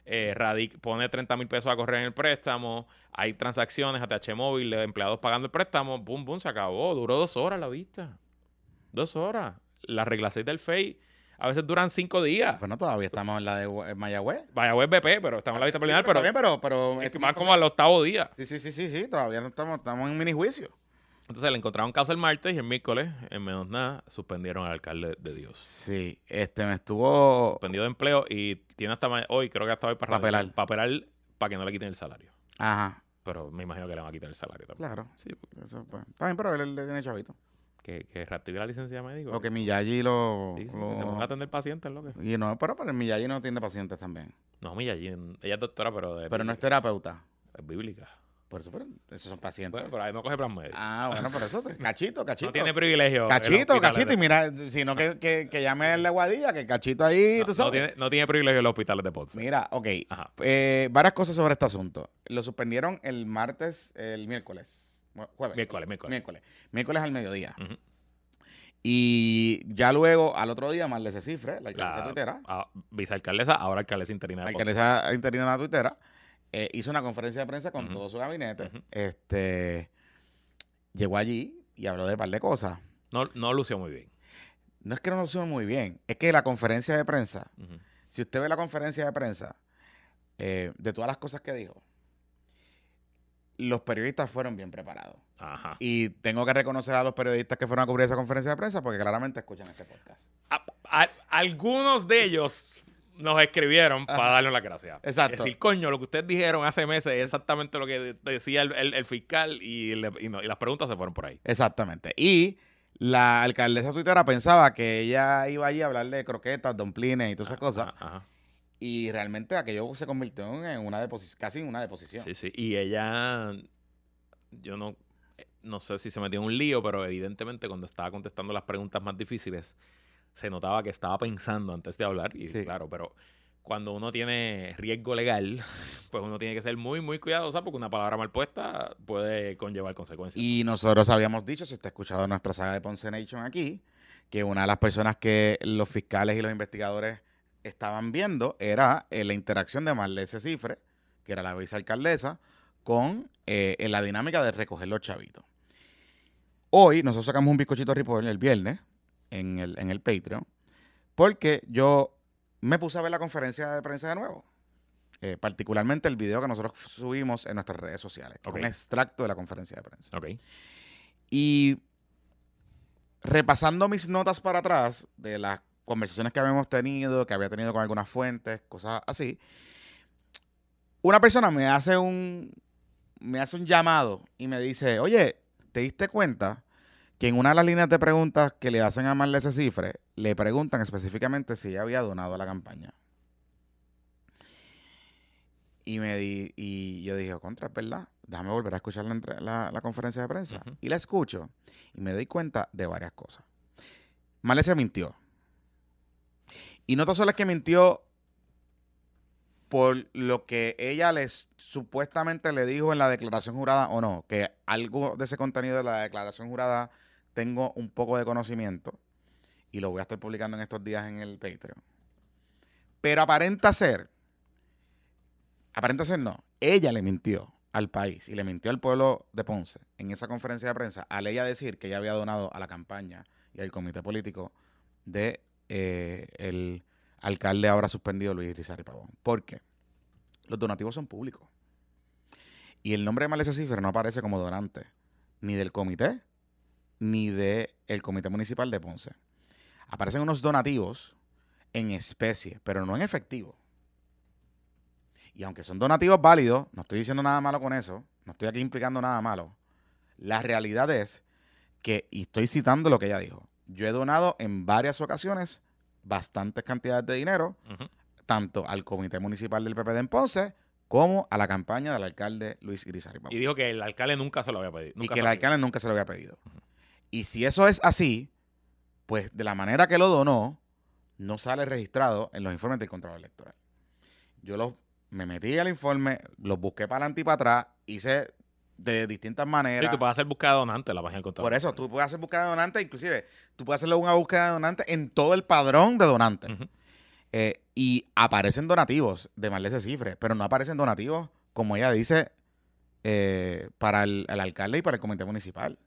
eh, Radic pone 30 mil pesos a correr en el préstamo, hay transacciones, ATH móvil, empleados pagando el préstamo, boom, boom, se acabó. Duró dos horas la vista. Dos horas. La regla 6 del FEI a veces duran cinco días. Bueno, todavía estamos en la de Mayagüez. Mayagüez BP, pero estamos en la vista preliminar. pero, pero, pero, es más como al octavo día. Sí, sí, sí, sí, sí. Todavía no estamos, estamos en mini juicio. Entonces le encontraron causa el martes y el miércoles, en menos nada, suspendieron al alcalde de Dios. Sí, este me estuvo. Suspendido de empleo y tiene hasta hoy, creo que hasta hoy para papelar. Papelar para que no le quiten el salario. Ajá. Pero me imagino que le van a quitar el salario también. Claro. Sí, eso, pues, Está bien, pero él, le tiene chavito. Que, que reactive la licencia médica. O que Miyagi lo. Sí, sí, lo... a atender pacientes, lo que. Y no, pero, pero Miyagi no atiende pacientes también. No, Miyagi, ella es doctora, pero. pero no es terapeuta. Es bíblica. Por eso, pero esos son pacientes. Bueno, pero ahí no coge plan médico. ah, bueno, por eso. te- Cachito, cachito. no tiene privilegio. Cachito, cachito. Y mira, sino que, que, que llame el de Guadilla, que cachito ahí, no, tú no sabes. tiene, no tiene privilegio en los hospitales de Ponce. Mira, ok. Ajá. Eh, varias cosas sobre este asunto. Lo suspendieron el martes, el miércoles. Jue- Jueves. Miércoles, miércoles. Miércoles. Miércoles al mediodía. Y ya luego, al otro día, Marlese Cifre, la alcaldesa La tuitera, ah, vicealcaldesa, ahora alcaldesa interina la de Ponce. alcaldesa interina de la tuitera, eh, hizo una conferencia de prensa con todo su gabinete. Este llegó allí y habló de un par de cosas. No, no lució muy bien. No es que no hicieron muy bien, es que la conferencia de prensa, si usted ve la conferencia de prensa, eh, de todas las cosas que dijo, los periodistas fueron bien preparados. Ajá. Y tengo que reconocer a los periodistas que fueron a cubrir esa conferencia de prensa porque claramente escuchan este podcast. A- a- algunos de ellos nos escribieron para darnos las gracias. Exacto. Es decir, coño, lo que ustedes dijeron hace meses es exactamente lo que de- decía el, el- el fiscal y, le- y no- y las preguntas se fueron por ahí. Exactamente. Y la alcaldesa tuitera pensaba que ella iba allí a hablar de croquetas, domplines y todas esas cosas. Ajá. Y realmente aquello se convirtió en una deposición, casi en una deposición. Sí, sí. Y ella, yo no, no sé si se metió en un lío, pero evidentemente cuando estaba contestando las preguntas más difíciles, se notaba que estaba pensando antes de hablar. Y Sí. claro, pero cuando uno tiene riesgo legal, pues uno tiene que ser muy, muy cuidadosa porque una palabra mal puesta puede conllevar consecuencias. Y nosotros habíamos dicho, si ha escuchado nuestra saga de Ponce Nation aquí, que una de las personas que los fiscales y los investigadores estaban viendo era eh, la interacción de Marlese Cifre, que era la vicealcaldesa, con eh, en la dinámica de recoger los chavitos. Hoy nosotros sacamos un bizcochito report el viernes en el, en el Patreon, porque yo me puse a ver la conferencia de prensa de nuevo. Eh, particularmente el video que nosotros subimos en nuestras redes sociales, un extracto de la conferencia de prensa. Ok. Y repasando mis notas para atrás de las conversaciones que habíamos tenido, que había tenido con algunas fuentes, cosas así, una persona me hace un me hace un llamado y me dice, oye, ¿te diste cuenta que en una de las líneas de preguntas que le hacen a Marlese Cifre, le preguntan específicamente si ella había donado a la campaña? Y me di, y yo dije, contra, es verdad. Déjame volver a escuchar la, la- la conferencia de prensa. Y la escucho y me doy cuenta de varias cosas. Marlese mintió. Y no tan solo es que mintió por lo que ella les supuestamente le dijo en la declaración jurada o no, que algo de ese contenido de la declaración jurada tengo un poco de conocimiento y lo voy a estar publicando en estos días en el Patreon. Pero aparenta ser, aparenta ser no, ella le mintió al país y le mintió al pueblo de Ponce en esa conferencia de prensa al ella decir que ella había donado a la campaña y al comité político de eh, el alcalde ahora suspendido Luis Rizarri Pavón. ¿Por qué? Los donativos son públicos. Y el nombre de Malesa Cifra no aparece como donante ni del comité ni del comité municipal de Ponce. Aparecen unos donativos en especie, pero no en efectivo. Y aunque son donativos válidos, no estoy diciendo nada malo con eso, no estoy aquí implicando nada malo. La realidad es que, y estoy citando lo que ella dijo, yo he donado en varias ocasiones bastantes cantidades de dinero, tanto al comité municipal del PPD en Ponce como a la campaña del alcalde Luis Grisari Y dijo que el alcalde nunca se lo había pedido. y que el alcalde nunca se lo había pedido. Y si eso es así, pues de la manera que lo donó, no sale registrado en los informes del Contralor Electoral. Yo los, me metí al informe, los busqué para adelante y para atrás, hice de distintas maneras. Sí, tú puedes hacer búsqueda de donante en la página del contador. Por eso, tú puedes hacer búsqueda de donantes, inclusive, tú puedes hacerle una búsqueda de donantes en todo el padrón de donantes. Eh, y aparecen donativos de Marlese Cifre, pero no aparecen donativos, como ella dice, eh, para el, el alcalde y para el comité municipal.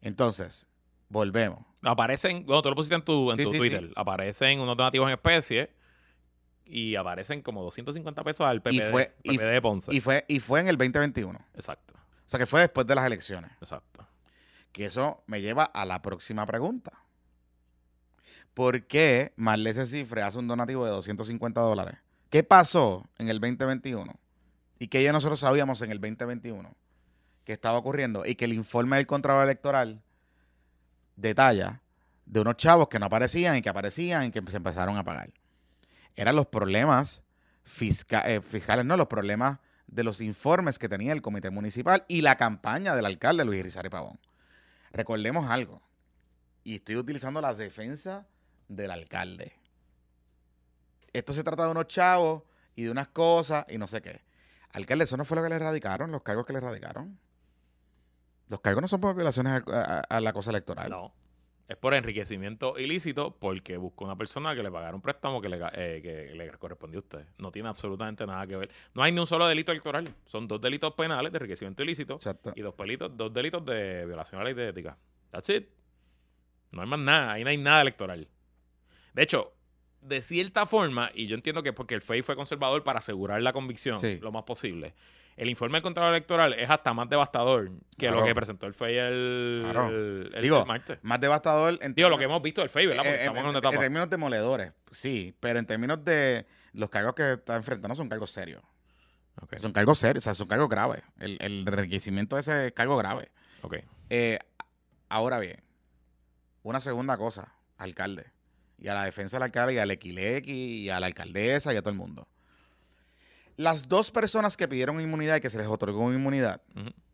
Entonces, volvemos. Aparecen, bueno, tú lo pusiste en tu, en Sí, tu sí, Twitter. sí. Aparecen unos donativos en especie y aparecen como 250 pesos al PPD, Y fue- y de Ponce. Y fue, y fue en el 2021. Exacto, O sea, que fue después de las elecciones. exacto. Que eso me lleva a la próxima pregunta. ¿Por qué Marlese Cifre hace un donativo de 250 dólares? ¿Qué pasó en el 2021? Y que ya nosotros sabíamos en el 2021 que estaba ocurriendo y que el informe del Contralor Electoral detalla de unos chavos que no aparecían y que aparecían y que se empezaron a pagar. Eran los problemas eh, fiscales, no, los problemas de los informes que tenía el comité municipal y la campaña del alcalde Luis Irizarry Pavón. Recordemos algo, y estoy utilizando la defensa del alcalde. Esto se trata de unos chavos y de unas cosas y no sé qué. Alcalde, eso no fue lo que le erradicaron, los cargos que le erradicaron. Los cargos no son por violaciones a, a- a la cosa electoral. No. Es por enriquecimiento ilícito porque buscó una persona que le pagara un préstamo que le, eh, que le correspondió a usted. No tiene absolutamente nada que ver. No hay ni un solo delito electoral. Son dos delitos penales de enriquecimiento ilícito Exacto. y dos, pelitos, dos delitos de violación a la ley de ética. That's it. No hay más nada. Ahí no hay nada electoral. De hecho, de cierta forma, y yo entiendo que porque el FEI fue conservador para asegurar la convicción Sí. lo más posible, el informe del Contralor Electoral es hasta más devastador que Claro. lo que presentó el FEI el, Claro. el- el- Digo, el martes. Más devastador en Digo, lo que hemos visto del FEI, ¿verdad? Porque estamos en, en una en- etapa. en términos demoledores, sí, pero en términos de los cargos que está enfrentando son cargos serios. Son cargos serios, o sea, son cargos graves. El, el enriquecimiento de ese es cargo grave. ok. Eh, ahora bien, una segunda cosa, alcalde, y a la defensa del alcalde, y al Equilequi, y a la alcaldesa, y a todo el mundo. Las dos personas que pidieron inmunidad y que se les otorgó inmunidad,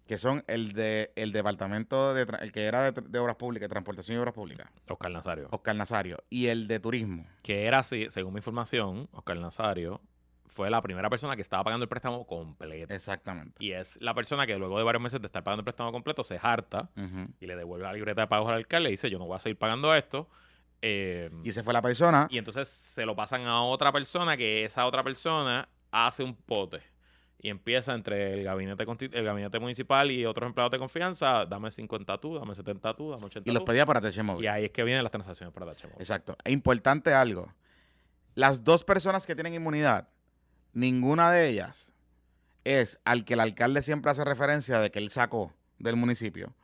que son el de el departamento de el que era de, de obras públicas, transportación y obras públicas, Oscar Nazario. Oscar Nazario, y el de turismo. Que era así, según mi información, Oscar Nazario fue la primera persona que estaba pagando el préstamo completo. Exactamente. Y es la persona que luego de varios meses de estar pagando el préstamo completo se harta y le devuelve la libreta de pagos al alcalde y dice, yo no voy a seguir pagando esto. Eh, Y esa fue la persona. y entonces se lo pasan a otra persona que esa otra persona hace un pote. Y empieza entre el gabinete, el gabinete municipal y otros empleados de confianza, dame 50 tú, dame 70 tú, dame 80 Y los tú. pedía para TH Móvil. Y ahí es que vienen las transacciones para Dache Móvil. Exacto. E importante algo. Las dos personas que tienen inmunidad, ninguna de ellas es al que el alcalde siempre hace referencia de que él sacó del municipio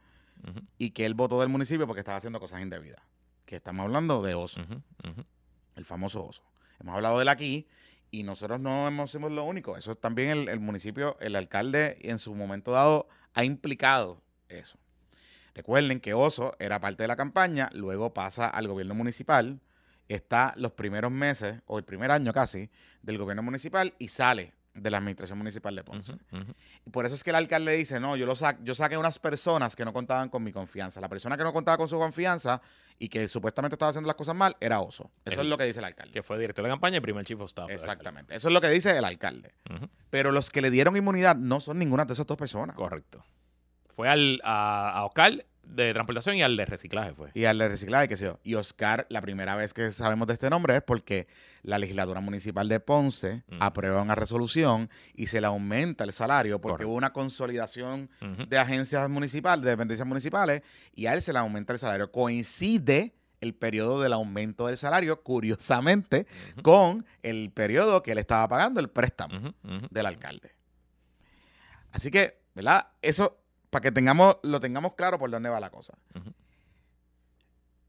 y que él votó del municipio porque estaba haciendo cosas indebidas. Que estamos hablando de Oso, el famoso Oso. Hemos hablado de él aquí y nosotros no hemos sido lo único. Eso también el, el municipio, el alcalde en su momento dado ha implicado eso. Recuerden que Oso era parte de la campaña, luego pasa al gobierno municipal, está los primeros meses, o el primer año casi, del gobierno municipal y sale de la administración municipal de Ponce. Y por eso es que el alcalde dice, no, yo, lo sa- yo saqué unas personas que no contaban con mi confianza. La persona que no contaba con su confianza y que supuestamente estaba haciendo las cosas mal era Oso. Eso El- es lo que dice el alcalde. Que fue director de campaña y primer chief of staff. Exactamente. Eso es lo que dice el alcalde. Pero los que le dieron inmunidad no son ninguna de esas dos personas. Correcto. Fue al, a, a Oscar de transportación y al de reciclaje fue. Y al de reciclaje, qué sé yo. Y Oscar, la primera vez que sabemos de este nombre es porque la legislatura municipal de Ponce aprueba una resolución y se le aumenta el salario porque Correcto. hubo una consolidación de agencias municipales, de dependencias municipales, y a él se le aumenta el salario. Coincide el periodo del aumento del salario, curiosamente, con el periodo que él estaba pagando el préstamo del alcalde. Así que, ¿verdad? Eso, para que tengamos, lo tengamos claro por dónde va la cosa.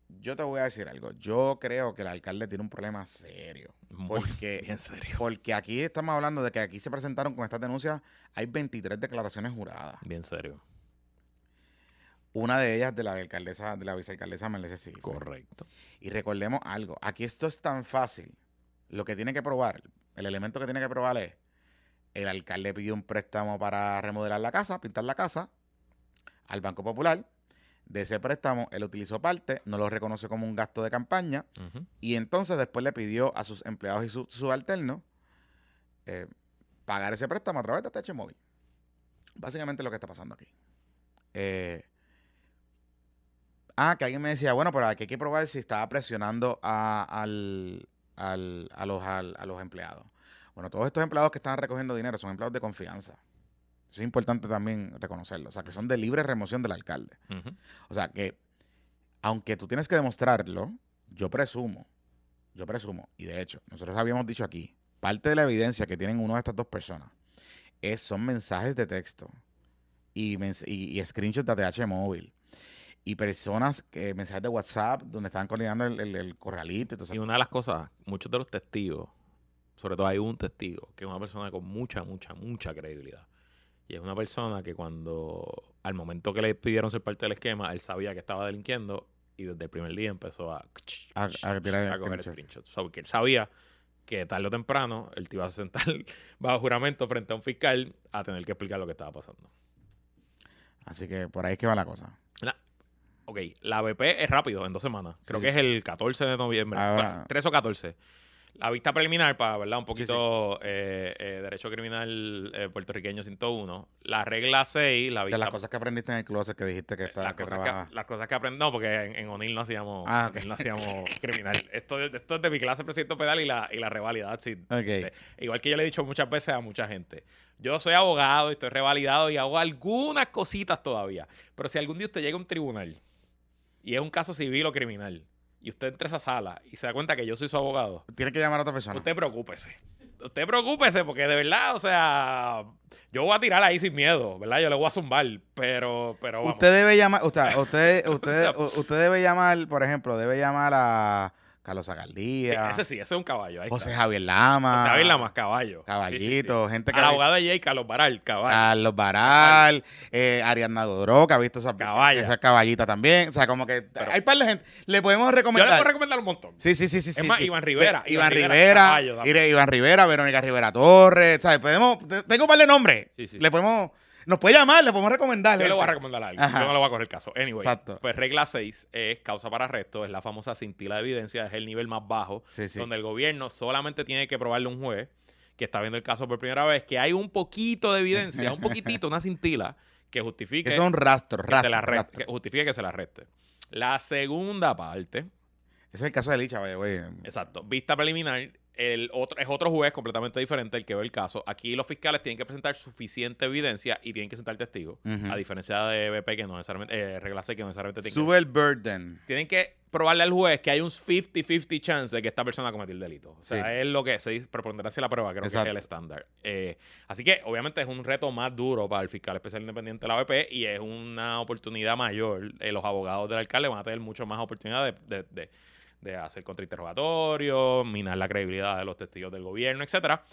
Yo te voy a decir algo. Yo creo que el alcalde tiene un problema serio. Muy Porque, bien serio. porque aquí estamos hablando de que aquí se presentaron con estas denuncias, hay 23 declaraciones juradas. Bien serio. Una de ellas de la alcaldesa, de la vicealcaldesa Melese sí. Correcto. Y recordemos algo, aquí esto es tan fácil. Lo que tiene que probar, el elemento que tiene que probar es, el alcalde pidió un préstamo para remodelar la casa, pintar la casa, al Banco Popular. De ese préstamo, él utilizó parte, no lo reconoce como un gasto de campaña, y entonces después le pidió a sus empleados y sus subalternos eh, pagar ese préstamo a través de TH Móvil. Básicamente lo que está pasando aquí. Eh, ah, que alguien me decía, bueno, pero aquí hay que probar si estaba presionando a, al- al- a, los, al- a los empleados. Bueno, todos estos empleados que están recogiendo dinero son empleados de confianza. Eso es importante también reconocerlo. O sea, que son de libre remoción del alcalde. O sea que, aunque tú tienes que demostrarlo, yo presumo, yo presumo, y de hecho, nosotros habíamos dicho aquí, parte de la evidencia que tienen una de estas dos personas es, son mensajes de texto y, y, y screenshots de ATH móvil. Y personas, que mensajes de WhatsApp donde estaban coordinando el, el, el corralito y todo Y eso. una de las cosas, muchos de los testigos, sobre todo hay un testigo, que es una persona con mucha, mucha, mucha credibilidad. Y es una persona que cuando, al momento que le pidieron ser parte del esquema, él sabía que estaba delinquiendo y desde el primer día empezó a, A- a tirar a coger screenshots. screenshots. O sea, porque él sabía que tarde o temprano él te iba a sentar bajo juramento frente a un fiscal a tener que explicar lo que estaba pasando. Así que por ahí es que va la cosa. La- ok, la BP es rápido, en dos semanas. Creo Sí, que sí. es el 14 de noviembre. Ahora- Bueno, 3 o 14. La vista preliminar, para ¿verdad? un poquito eh, eh, derecho criminal eh, puertorriqueño 101. La regla 6, la De vista las cosas que aprendiste en el closet que dijiste que, está, las, que cosas que, las cosas que aprendí, no, porque en, en O'Neill no hacíamos, Ah, ok. O'Neill no hacíamos criminal. Esto, es- esto es de mi clase presidente pedal y la, y la revalidad. sí. Igual que yo le he dicho muchas veces a mucha gente. Yo soy abogado y estoy revalidado y hago algunas cositas todavía. Pero si algún día usted llega a un tribunal y es un caso civil o criminal y usted entra a esa sala y se da cuenta que yo soy su abogado, Tienes que llamar a otra persona. usted preocúpese. Usted preocúpese porque de verdad, o sea, yo voy a tirar ahí sin miedo, ¿verdad? Yo le voy a zumbar, pero, pero vamos. Usted debe llamar, usted, usted, usted, usted debe llamar, por ejemplo, debe llamar a Carlos Agaldía, Ese sí, ese es un caballo. Ahí José está. Javier Lama, David Lamas, caballo. Caballito, Sí, gente que Al abogado de Jay, Carlos Baral, caballo. Carlos Baral, eh, Ariadna Godró, que ha visto esa, esa caballita también. O sea, como que Pero- hay par de gente. Le podemos Yo le recomendar. puedo recomendar un montón. Sí, sí, sí, sí. Es más. Iván Rivera, Ve- Iván Iván Rivera, caballo Iván Rivera, Verónica Rivera Torres. ¿sabes? Podemos, te- tengo un par de nombres. Sí, sí. Le podemos, nos puede llamar, le podemos recomendar. Yo le voy a recomendar algo. Yo no le voy a correr caso. Anyway, Exacto. pues regla 6 es causa para arresto, es la famosa cintila de evidencia, es el nivel más bajo, Sí, sí. donde el gobierno solamente tiene que probarle a un juez que está viendo el caso por primera vez que hay un poquito de evidencia, un poquitito, una cintila que justifique Que son rastros, que, se rastros, la arreste- rastros. que justifique que se la arreste. La segunda parte, Ese es el caso de Licha, güey. exacto, vista preliminar, el otro, es otro juez completamente diferente el que ve el caso. Aquí los fiscales tienen que presentar suficiente evidencia y tienen que sentar testigos, Ujú. a diferencia de BP que no necesariamente, eh, regla 6 que no necesariamente tienen que- Sube el burden. tienen que probarle al juez que hay un 50-50 chance de que esta persona cometió el delito. O sea, Sí. es lo que se dice, preponderancia de la prueba, creo que Exacto. es el estándar. Eh, así que, obviamente, es un reto más duro para el fiscal especial independiente de la BP y es una oportunidad mayor. Eh, los abogados del alcalde van a tener mucho más oportunidad de, de- de- de hacer contrainterrogatorios, minar la credibilidad de los testigos del gobierno, etcétera.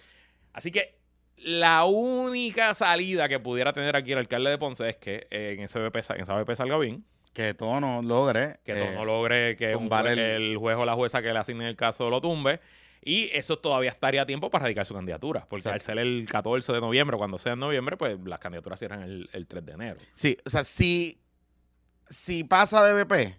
Así que la única salida que pudiera tener aquí el alcalde de Ponce es que eh, en, ese BP, en esa BP salga bien Que todo no logre. que eh, todo no logre que un el- el... juez o la jueza que le asigne el caso lo tumbe. Y eso todavía estaría a tiempo para radicar su candidatura. Porque al ser el 14 de noviembre, cuando sea en noviembre, pues las candidaturas cierran el, el 3 de enero. Sí, o sea, si, si pasa de BP,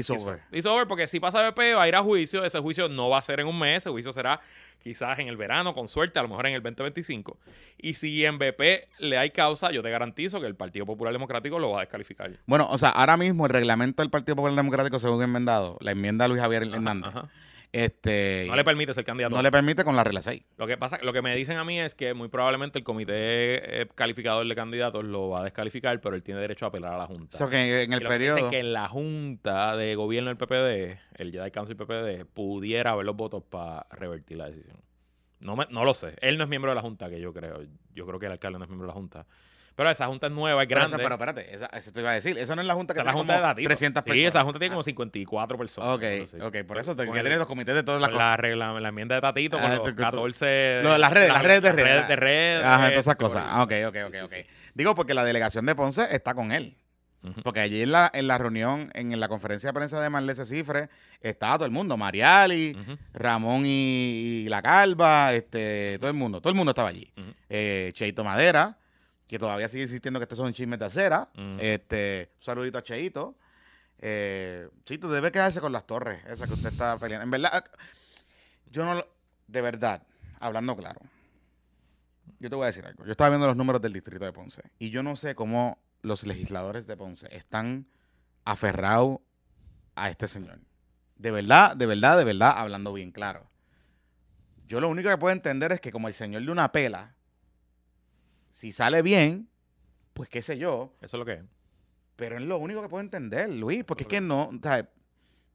it's It's over. It's over porque si pasa BP va a ir a juicio. Ese juicio no va a ser en un mes. Ese juicio será quizás en el verano, con suerte, a lo mejor en el 2025. Y si en BP le hay causa, yo te garantizo que el Partido Popular Democrático lo va a descalificar. Bueno, o sea, ahora mismo el reglamento del Partido Popular Democrático, según enmendado, la enmienda de Luis Javier Ajá, Hernández, ajá. Este, No le permite ser candidato. no le permite con la regla 6. Lo que pasa, lo que me dicen a mí es que muy probablemente el comité eh, calificador de candidatos lo va a descalificar, pero él tiene derecho a apelar a la Junta. O sea, que en Y el lo que dicen periodo... que en la Junta de gobierno del PPD, el Jedi Council PPD, pudiera haber los votos para revertir la decisión. No, me- no lo sé. Él no es miembro de la Junta, que yo creo. Yo creo que el alcalde no es miembro de la Junta. Pero esa Junta es nueva, es Pero, grande. esa- pero espérate, esa- eso te iba a decir. Esa no es la junta que Esa es la tiene Junta de como Datito. 300 personas. Sí, esa Junta tiene como 54 personas. Ok, ok, por eso te, el- tiene los comités de todas las con cosas. la, regla, la enmienda de Tatito, Ah, con esto los que tú- 14... Lo de las redes, las redes de redes. redes de redes. Ajá, todas esas cosas. Ah, ok, ok, ok, Sí, sí, ok. sí. Digo, porque la delegación de Ponce está con él. Porque allí en la, en la reunión, en, la conferencia de prensa de Marlese Cifre, estaba todo el mundo. Mariali, Ujú. Ramón y, y La Calva, este, todo el mundo. Todo el mundo estaba allí. Eh, Cheito Madera, que todavía sigue insistiendo que estos son chismes de acera. Este, un saludito a Cheito. Eh, Cheito, debe quedarse con las torres, esa que usted está peleando. En verdad, yo no De verdad, hablando claro. Yo te voy a decir algo. Yo estaba viendo los números del distrito de Ponce. Y yo no sé cómo los legisladores de Ponce están aferrados a este señor. De verdad, de verdad, de verdad, hablando bien claro. Yo lo único que puedo entender es que como el señor de una pela, si sale bien, pues qué sé yo, Eso es lo que es. pero es lo único que puedo entender, Luis, porque es que no, o sea,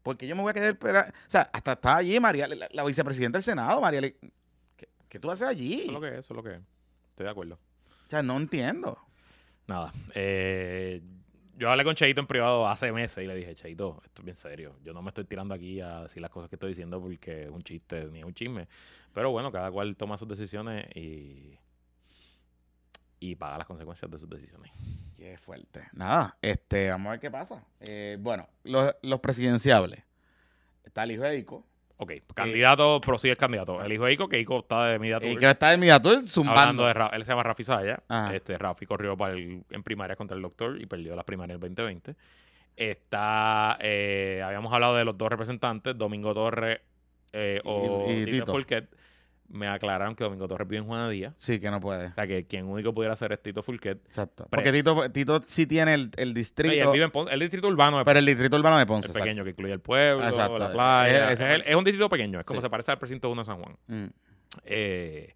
porque yo me voy a quedar esperando, o sea, hasta está allí María, la, la vicepresidenta del Senado, María, ¿qué, qué tú haces allí? Eso es lo que es, eso es lo que es. Estoy de acuerdo. O sea, no entiendo. Nada. eh, yo hablé con Cheito en privado hace meses y le dije, Cheito, esto es bien serio. Yo no me estoy tirando aquí a decir las cosas que estoy diciendo porque es un chiste ni es un chisme. Pero bueno, cada cual toma sus decisiones y, y paga las consecuencias de sus decisiones. Qué fuerte. Nada, este, vamos a ver qué pasa. Eh, bueno, los, los presidenciables. Está el hijo de Ico, Ok, candidato, prosigue el candidato. El hijo de Ico, que Ico está de media Y que está en Midatur zumbando. De Ra- él se llama Rafi Saya. Ajá. Este, Rafi corrió para el- en primarias contra el doctor y perdió las primarias en el 2020. Está, eh, habíamos hablado de los dos representantes, Domingo Torres eh, o Y- y Tito Tito. Me aclararon que Domingo Torres vive en Juana Díaz. Sí, que no puede. O sea, que quien único pudiera hacer es Tito Fulquet. Exacto. Porque Tito, Tito sí tiene el, el distrito, él vive en Ponce, el distrito urbano de pero el distrito urbano de Ponce. es exacto. pequeño, que incluye el pueblo, Exacto. la playa. Es- Es, es- es un distrito pequeño, es como Sí. se parece al precinto 1 de San Juan. Mm. eh,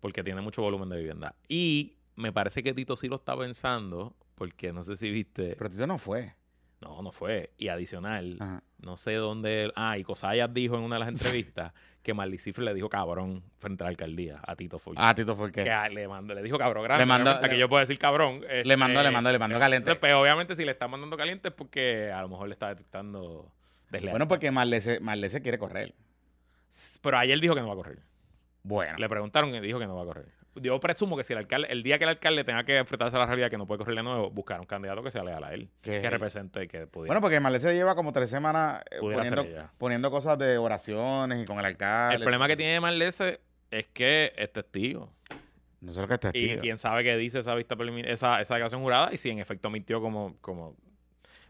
porque tiene mucho volumen de vivienda. Y me parece que Tito sí lo está pensando, porque no sé si viste. Pero Tito no fue. No, no fue. Y adicional, Ajá. no sé dónde. Ah, y Cosayas dijo en una de las entrevistas que Marley Cifre le dijo cabrón frente a la alcaldía a Tito Fulton. Ah, Tito el que. a- le, mandó, le dijo cabrón grande. Le mandó- obviamente, que le- yo puedo decir cabrón. Le mandó, este, le mandó, le mandó caliente. entonces, pues, obviamente, si le está mandando caliente es porque a lo mejor le está detectando deslealtad. Bueno, porque Marle se, Marle se quiere correr. Pero ayer dijo que no va a correr. Bueno. Le preguntaron y dijo que no va a correr. Yo presumo que si el alcalde, el día que el alcalde tenga que enfrentarse a la realidad que no puede correr de nuevo, buscar un candidato que sea leal a él, Que- que represente, que pudiera, Bueno, porque Marle se lleva como tres semanas eh, poniendo, poniendo cosas de oraciones y con el alcalde. El problema que tiene Marlese es que es testigo. No sé lo que es Y testigo. quién sabe qué dice esa vista esa, esa declaración jurada y si en efecto mintió como, como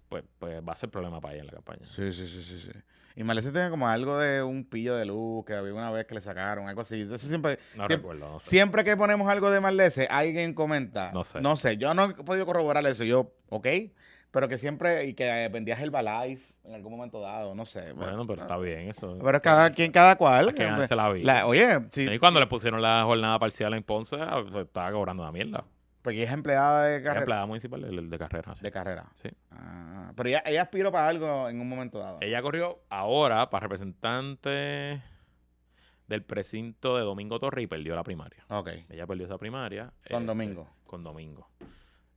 pues, pues va a ser problema para ella en la campaña. Sí, sí, sí, sí, sí. Y Marlese tiene como algo de un pillo de luz que había una vez que le sacaron, algo así. Eso siempre, No siempre, recuerdo, no sé. siempre que ponemos algo de Marlese, alguien comenta. No sé. No sé, yo no he podido corroborar eso. Yo, ok, pero que siempre, y que eh, vendías Herbalife en algún momento dado, no sé. Bueno, pero está bien eso. Pero es cada quien, cada cual. Que la vida. La- oye, sí, y cuando le pusieron la jornada parcial en Ponce, ah, pues, estaba cobrando una mierda. Porque ella es empleada de Era carrera. empleada municipal de, de carrera. sí. De carrera. Sí. Ah, pero ella, ella aspiró para algo en un momento dado. Ella corrió ahora para representante del precinto de Domingo Torre y perdió la primaria. Ok. Ella perdió esa primaria. Con eh, Domingo. Con Domingo.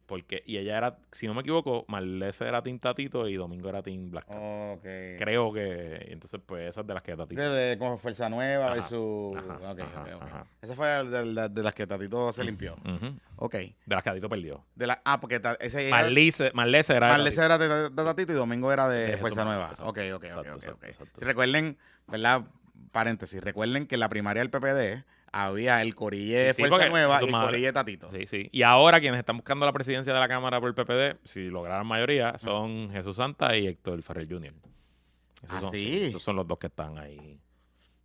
Porque, y ella era, si no me equivoco, Marlese era Team Tatito y Domingo era Team Black. Cat. Ok. Creo que, entonces pues esas de las que Tatito. De, de como Fuerza Nueva Ajá, versus. ajá, ok, ajá, ok, ok. ajá. Esa fue de, de- de las que Tatito se limpió. Ujú. Ok. De las que Tatito perdió. De la, ah, porque ta- ese Marlese, Marlese era Marlese era de, Tatito y Domingo era de, Fuerza Nueva. Ok, ok, ok. Si recuerden, ¿verdad? Paréntesis, recuerden que la primaria del PPD había el corille de Sí, Fuerza Nueva y el corille de Tatito. Sí, sí. Y ahora quienes están buscando la presidencia de la Cámara por el PPD, si lograran mayoría, son Jesús Santa y Héctor Ferrer Jr. Esos ¿Ah, son, sí? Esos son los dos que están ahí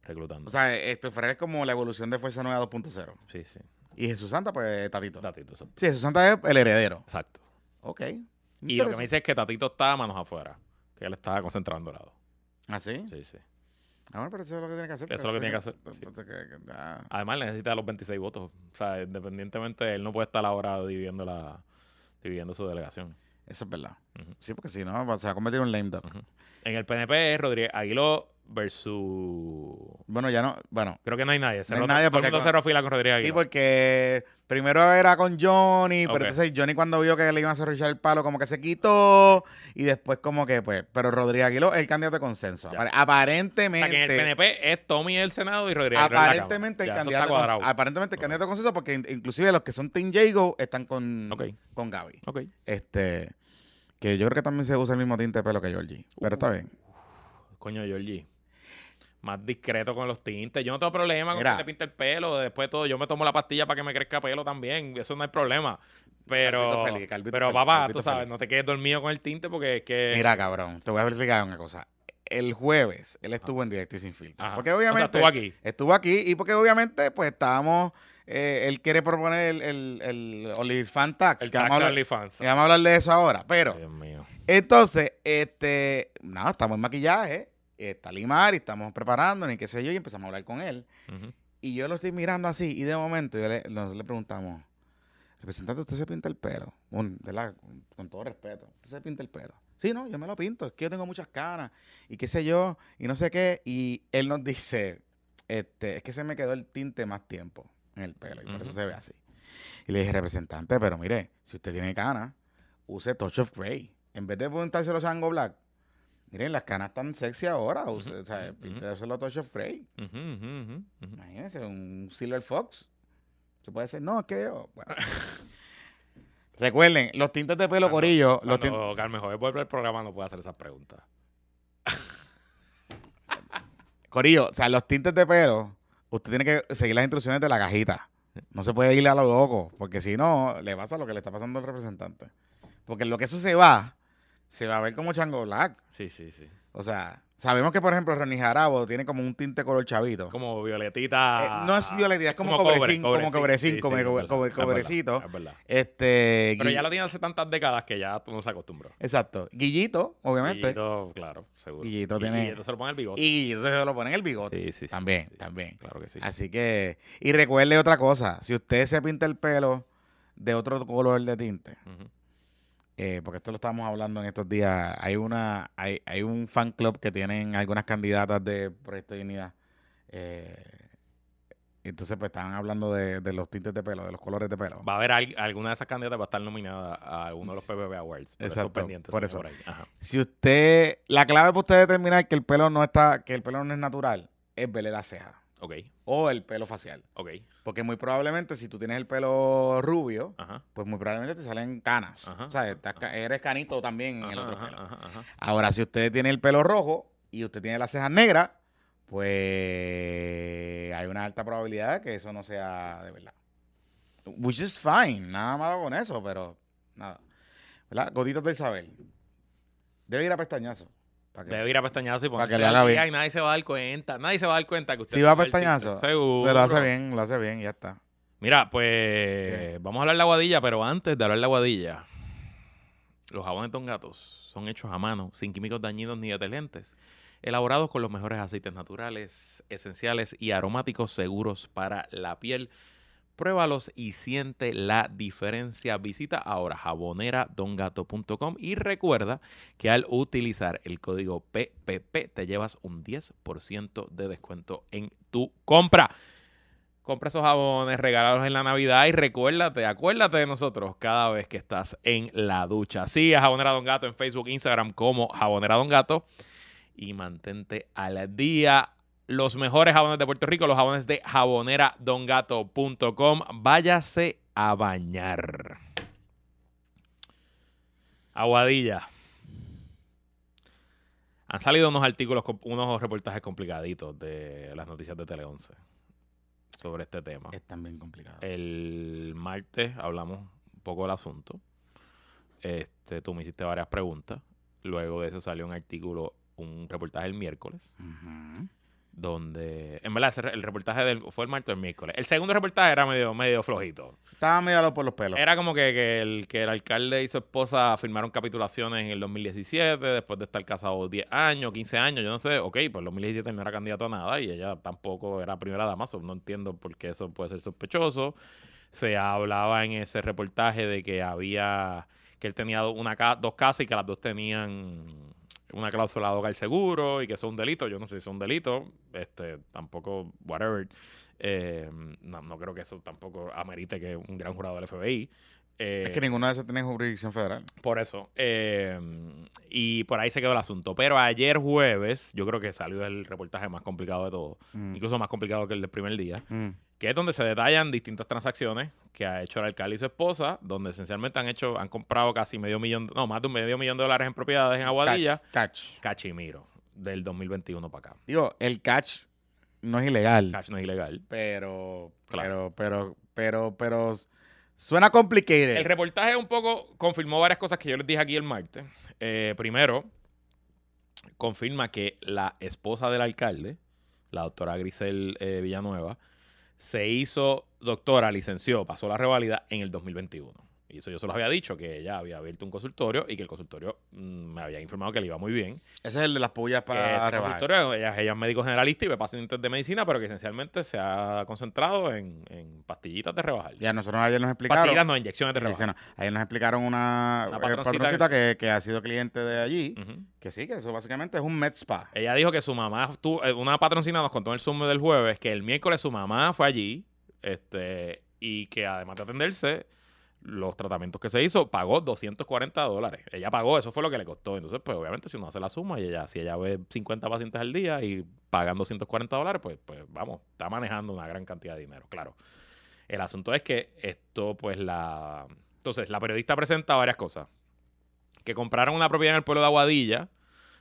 reclutando. O sea, esto Ferrer es como la evolución de Fuerza Nueva 2.0. sí, sí. Y Jesús Santa, pues Tatito. Tatito, exacto. Sí, Jesús Santa es el heredero. Exacto. Ok. Y lo que me dice es que Tatito está manos afuera, que él estaba concentrado en dorado. ¿Ah, sí? Sí, sí. Ah, bueno, pero eso es lo que tiene que hacer. Eso es lo que tiene que hacer, sí. Que- que- ah. Además, necesita los 26 votos. O sea, independientemente, él no puede estar ahora dividiendo, la, dividiendo su delegación. Eso es verdad. Sí, porque si no, se va a convertir en un lame duck. En el PNP, Rodríguez Aguiló versus... Bueno, ya no. Bueno, Creo que no hay nadie. No hay Cerró- nadie todo el porque mundo cerró fila con Rodríguez sí, Aguiló. porque primero era con Johnny, pero entonces Johnny cuando vio que le iban a cerruchar el palo, como que se quitó. Y después, como que, pues. Pero Rodríguez Aguiló es el candidato de consenso. Ya. Apare- O sea, que en Aparentemente. el PNP es Tommy el Senado y Rodríguez Aguiló Aparentemente el candidato, aparentemente el candidato de consenso, porque in- inclusive los que son Team Jago están con, con Gaby. Ok. Este, que yo creo que también se usa el mismo tinte de pelo que Georgie. Pero está bien. Coño, Georgie. Más discreto con los tintes. Yo no tengo problema con que te pinte el pelo. Después de todo, yo me tomo la pastilla para que me crezca pelo también. Eso no hay problema. Pero, Calvito feliz, calvito pero papá, calvito tú sabes, feliz. no te quedes dormido con el tinte porque es que... Mira, cabrón, te voy a verificar una cosa. El jueves él estuvo en directo y sin filtro. Ajá. Porque O sea, obviamente. estuvo aquí. Estuvo aquí y porque obviamente, pues estábamos. eh, él quiere proponer el, el, el OnlyFans Tax. el que vamos, a tax hablar, OnlyFans. que vamos a hablar de eso ahora. Pero, Dios mío. entonces, este. Nada, estamos en maquillaje. Está Limar y estamos preparándonos y qué sé yo. Y empezamos a hablar con él. Y yo lo estoy mirando así. Y de momento, yo le, nosotros le preguntamos. Representante, ¿usted se pinta el pelo? Con, con todo respeto. ¿Usted se pinta el pelo? Sí, no, yo me lo pinto. Es que yo tengo muchas canas. Y qué sé yo. Y no sé qué. Y él nos dice, este, es que se me quedó el tinte más tiempo en el pelo. Y por eso se ve así. Y le dije, representante, pero mire, si usted tiene canas, use Touch of Grey. En vez de pintárselo Sango Black. Miren, las canas están sexy ahora. Use, Ujú, o sea, ujú. píntaselo Touch of Grey. Ujú, ujú. Imagínense, un Silver Fox. Se puede decir, no, es que yo. Bueno. Recuerden, los tintes de pelo Cuando- corillo. Los tintes, Cuando Carmen Joven vuelve al programa no puede hacer esas preguntas. Corillo, o sea, los tintes de pelo, usted tiene que seguir las instrucciones de la cajita. No se puede ir a lo loco, porque si no, le pasa lo que le está pasando al representante. Porque lo que eso se va, se va a ver como Chango Black. Sí, sí, sí. O sea, sabemos que, por ejemplo, Ronnie Jarabo tiene como un tinte color chavito. Como violetita. Eh, no es violetita, es como, como cobre, cobrecín, cobre, como cobrecín, sí, como sí, cobre- es verdad, cobrecito. es verdad. Este, Pero ya lo tiene hace tantas décadas que ya tú no se acostumbró. Exacto. Guillito, obviamente. Guillito, claro, seguro. Guillito tiene- Guillito se lo pone el bigote. Y Guillito se lo pone en el bigote. Sí, sí, sí, también, sí. también. Claro que sí. Así que, y recuerde otra cosa, si usted se pinta el pelo de otro color de tinte, Ujú. Eh, porque esto lo estábamos hablando en estos días, hay una, hay, hay un fan club que tienen algunas candidatas de Proyecto de Unidad. eh, entonces, pues estaban hablando de, de los tintes de pelo, de los colores de pelo. Va a haber al- alguna de esas candidatas va a estar nominada a alguno de los PBB Awards. Por Exacto, pendientes. por eso. ahí. Si usted, la clave para usted determinar que el pelo no está, que el pelo no es natural, es verle la ceja Ok, o el pelo facial. ok. Porque muy probablemente si tú tienes el pelo rubio, Ajá. pues muy probablemente te salen canas. Ajá, o sea, estás eres canito también en el otro pelo. Ahora, si usted tiene el pelo rojo y usted tiene las cejas negras, pues hay una alta probabilidad de que eso no sea de verdad. Which is fine, nada malo con eso, pero nada. ¿Verdad? Gotitas de Isabel. Debe ir a pestañazo. Para Debe ir a pestañazo y Para que ponerse le al haga día bien. y nadie se va a dar cuenta. Nadie se va a dar cuenta que usted Si va a pestañazo, TikTok. Seguro. Pero lo hace bien, lo hace bien, y ya está. Mira, pues vamos a hablar de la aguadilla, pero antes de hablar de la aguadilla, los jabones Don Gatos son hechos a mano, sin químicos dañinos ni detergentes, elaborados con los mejores aceites naturales, esenciales y aromáticos seguros para la piel. Pruébalos y siente la diferencia. Visita ahora jaboneradongato.com y recuerda que al utilizar el código PPP te llevas un 10% de descuento en tu compra. Compra esos jabones, regálalos en la Navidad y recuérdate, acuérdate de nosotros cada vez que estás en la ducha. Sigue a Jabonera Don Gato en Facebook, Instagram como Jabonera Don Gato y mantente al día. Los mejores jabones de Puerto Rico, los jabones de jaboneradongato.com. Váyase a bañar. Aguadilla. Han salido unos artículos, unos reportajes complicaditos de las noticias de Tele 11 sobre este tema. Es también complicado. El martes hablamos un poco del asunto. Este, tú me hiciste varias preguntas. Luego de eso salió un artículo, un reportaje el miércoles, Ujú. Donde, en verdad, el reportaje del, fue el martes o el miércoles. El segundo reportaje era medio, medio flojito. Estaba medio por los pelos. Era como que, que el, que el alcalde y su esposa firmaron capitulaciones en el 2017, después de estar casados 10 años, 15 años, yo no sé. Ok, pues el 2017 no era candidato a nada y ella tampoco era primera dama, so no entiendo por qué eso puede ser sospechoso. Se hablaba en ese reportaje de que había, que él tenía una dos casas y que las dos tenían una cláusula de hogar seguro y que eso es un delito. Yo no sé si es un delito, este, tampoco, whatever. Eh, no, no creo que eso tampoco amerite que un gran jurado del FBI. Eh, es que ninguno de esos tiene jurisdicción federal. por eso. eh, y por ahí se quedó el asunto. Pero ayer jueves, yo creo que salió el reportaje más complicado de todo. Mm. Incluso más complicado que el del primer día. Mm. Que es donde se detallan distintas transacciones que ha hecho el alcalde y su esposa. Donde esencialmente han hecho, han comprado casi medio millón, no, más de un medio millón de dólares en propiedades en Aguadilla. Catch, catch. Cachimiro. Del 2021 para acá. Digo, el catch no es ilegal. Cash no es ilegal. Pero, Claro. pero, pero, pero, pero suena complicated. El reportaje un poco confirmó varias cosas que yo les dije aquí el martes. Eh, primero, confirma que la esposa del alcalde, la doctora Grisel eh, Villanueva, se hizo doctora, licenció, pasó la revalida en el 2021. Y eso yo se los había dicho, que ella había abierto un consultorio y que el consultorio mm, me había informado que le iba muy bien. Ese es el de las pullas para Ese rebajar. consultorio, ella, ella es médico generalista y ve pacientes de medicina, pero que esencialmente se ha concentrado en, en pastillitas de rebajar. Ya nosotros ayer nos explicaron. Pastillas no, inyecciones de rebajar. Ayer nos explicaron una, Una eh, patroncita que, que ha sido cliente de allí. Que sí, que eso básicamente es un med spa. Ella dijo que su mamá, tu- eh, una patroncina nos contó en el Zoom del jueves que el miércoles su mamá fue allí este, y que además de atenderse, los tratamientos que se hizo, pagó 240 dólares. Ella pagó, eso fue lo que le costó. Entonces, pues obviamente si uno hace la suma y ella, si ella ve 50 pacientes al día y pagan 240 dólares, pues, pues vamos, está manejando una gran cantidad de dinero, claro. El asunto es que esto, pues la... Entonces, la periodista presenta varias cosas. Que compraron una propiedad en el pueblo de Aguadilla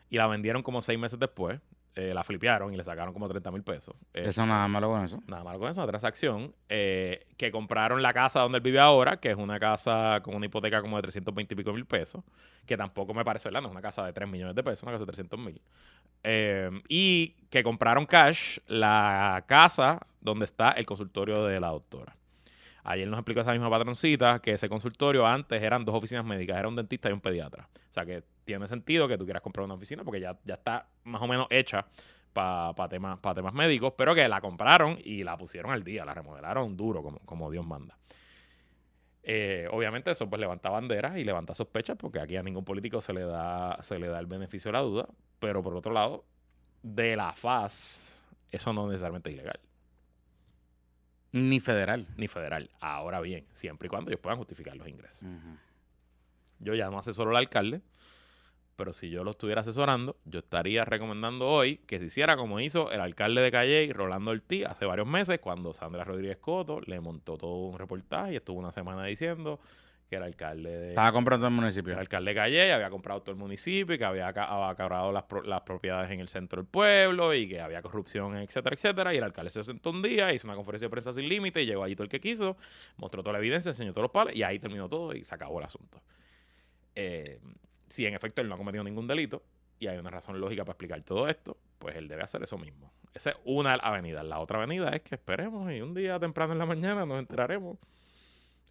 y la vendieron como seis meses después. Eh, la flipearon y le sacaron como 30 mil pesos. Eh, Eso nada malo con eso. Nada malo con eso, una transacción. eh, que compraron la casa donde él vive ahora, que es una casa con una hipoteca como de 320 y pico mil pesos, que tampoco me parece, ¿verdad? No es una casa de 3 millones de pesos, una casa de 300 mil. Eh, y que compraron cash la casa donde está el consultorio de la doctora. Ayer nos explicó esa misma patroncita que ese consultorio antes eran dos oficinas médicas, era un dentista y un pediatra. O sea que tiene sentido que tú quieras comprar una oficina porque ya, ya está más o menos hecha para temas, pa temas médicos, pero que la compraron y la pusieron al día, la remodelaron duro como, como Dios manda. Eh, obviamente eso pues levanta banderas y levanta sospechas porque aquí a ningún político se le da, se le da el beneficio de la duda, pero por otro lado, de la faz, eso no necesariamente es ilegal Ni federal. ni federal. Ahora bien, siempre y cuando ellos puedan justificar los ingresos. Yo ya no asesoro al alcalde, pero si yo lo estuviera asesorando, yo estaría recomendando hoy que se hiciera como hizo el alcalde de Calle, Rolando Ortiz, hace varios meses, cuando Sandra Rodríguez Coto le montó todo un reportaje y estuvo una semana diciendo que el alcalde de, Estaba comprando el municipio. el alcalde de Calle había comprado todo el municipio y que había ca- acaparado las, pro- las propiedades en el centro del pueblo y que había corrupción, etcétera, etcétera. Y el alcalde se sentó un día, hizo una conferencia de prensa sin límite y llegó allí todo el que quiso, mostró toda la evidencia, enseñó todos los palos y ahí terminó todo y se acabó el asunto. Eh, si en efecto él no ha cometido ningún delito y hay una razón lógica para explicar todo esto, pues él debe hacer eso mismo. Esa es una avenida. La otra avenida es que esperemos y un día temprano en la mañana nos enteraremos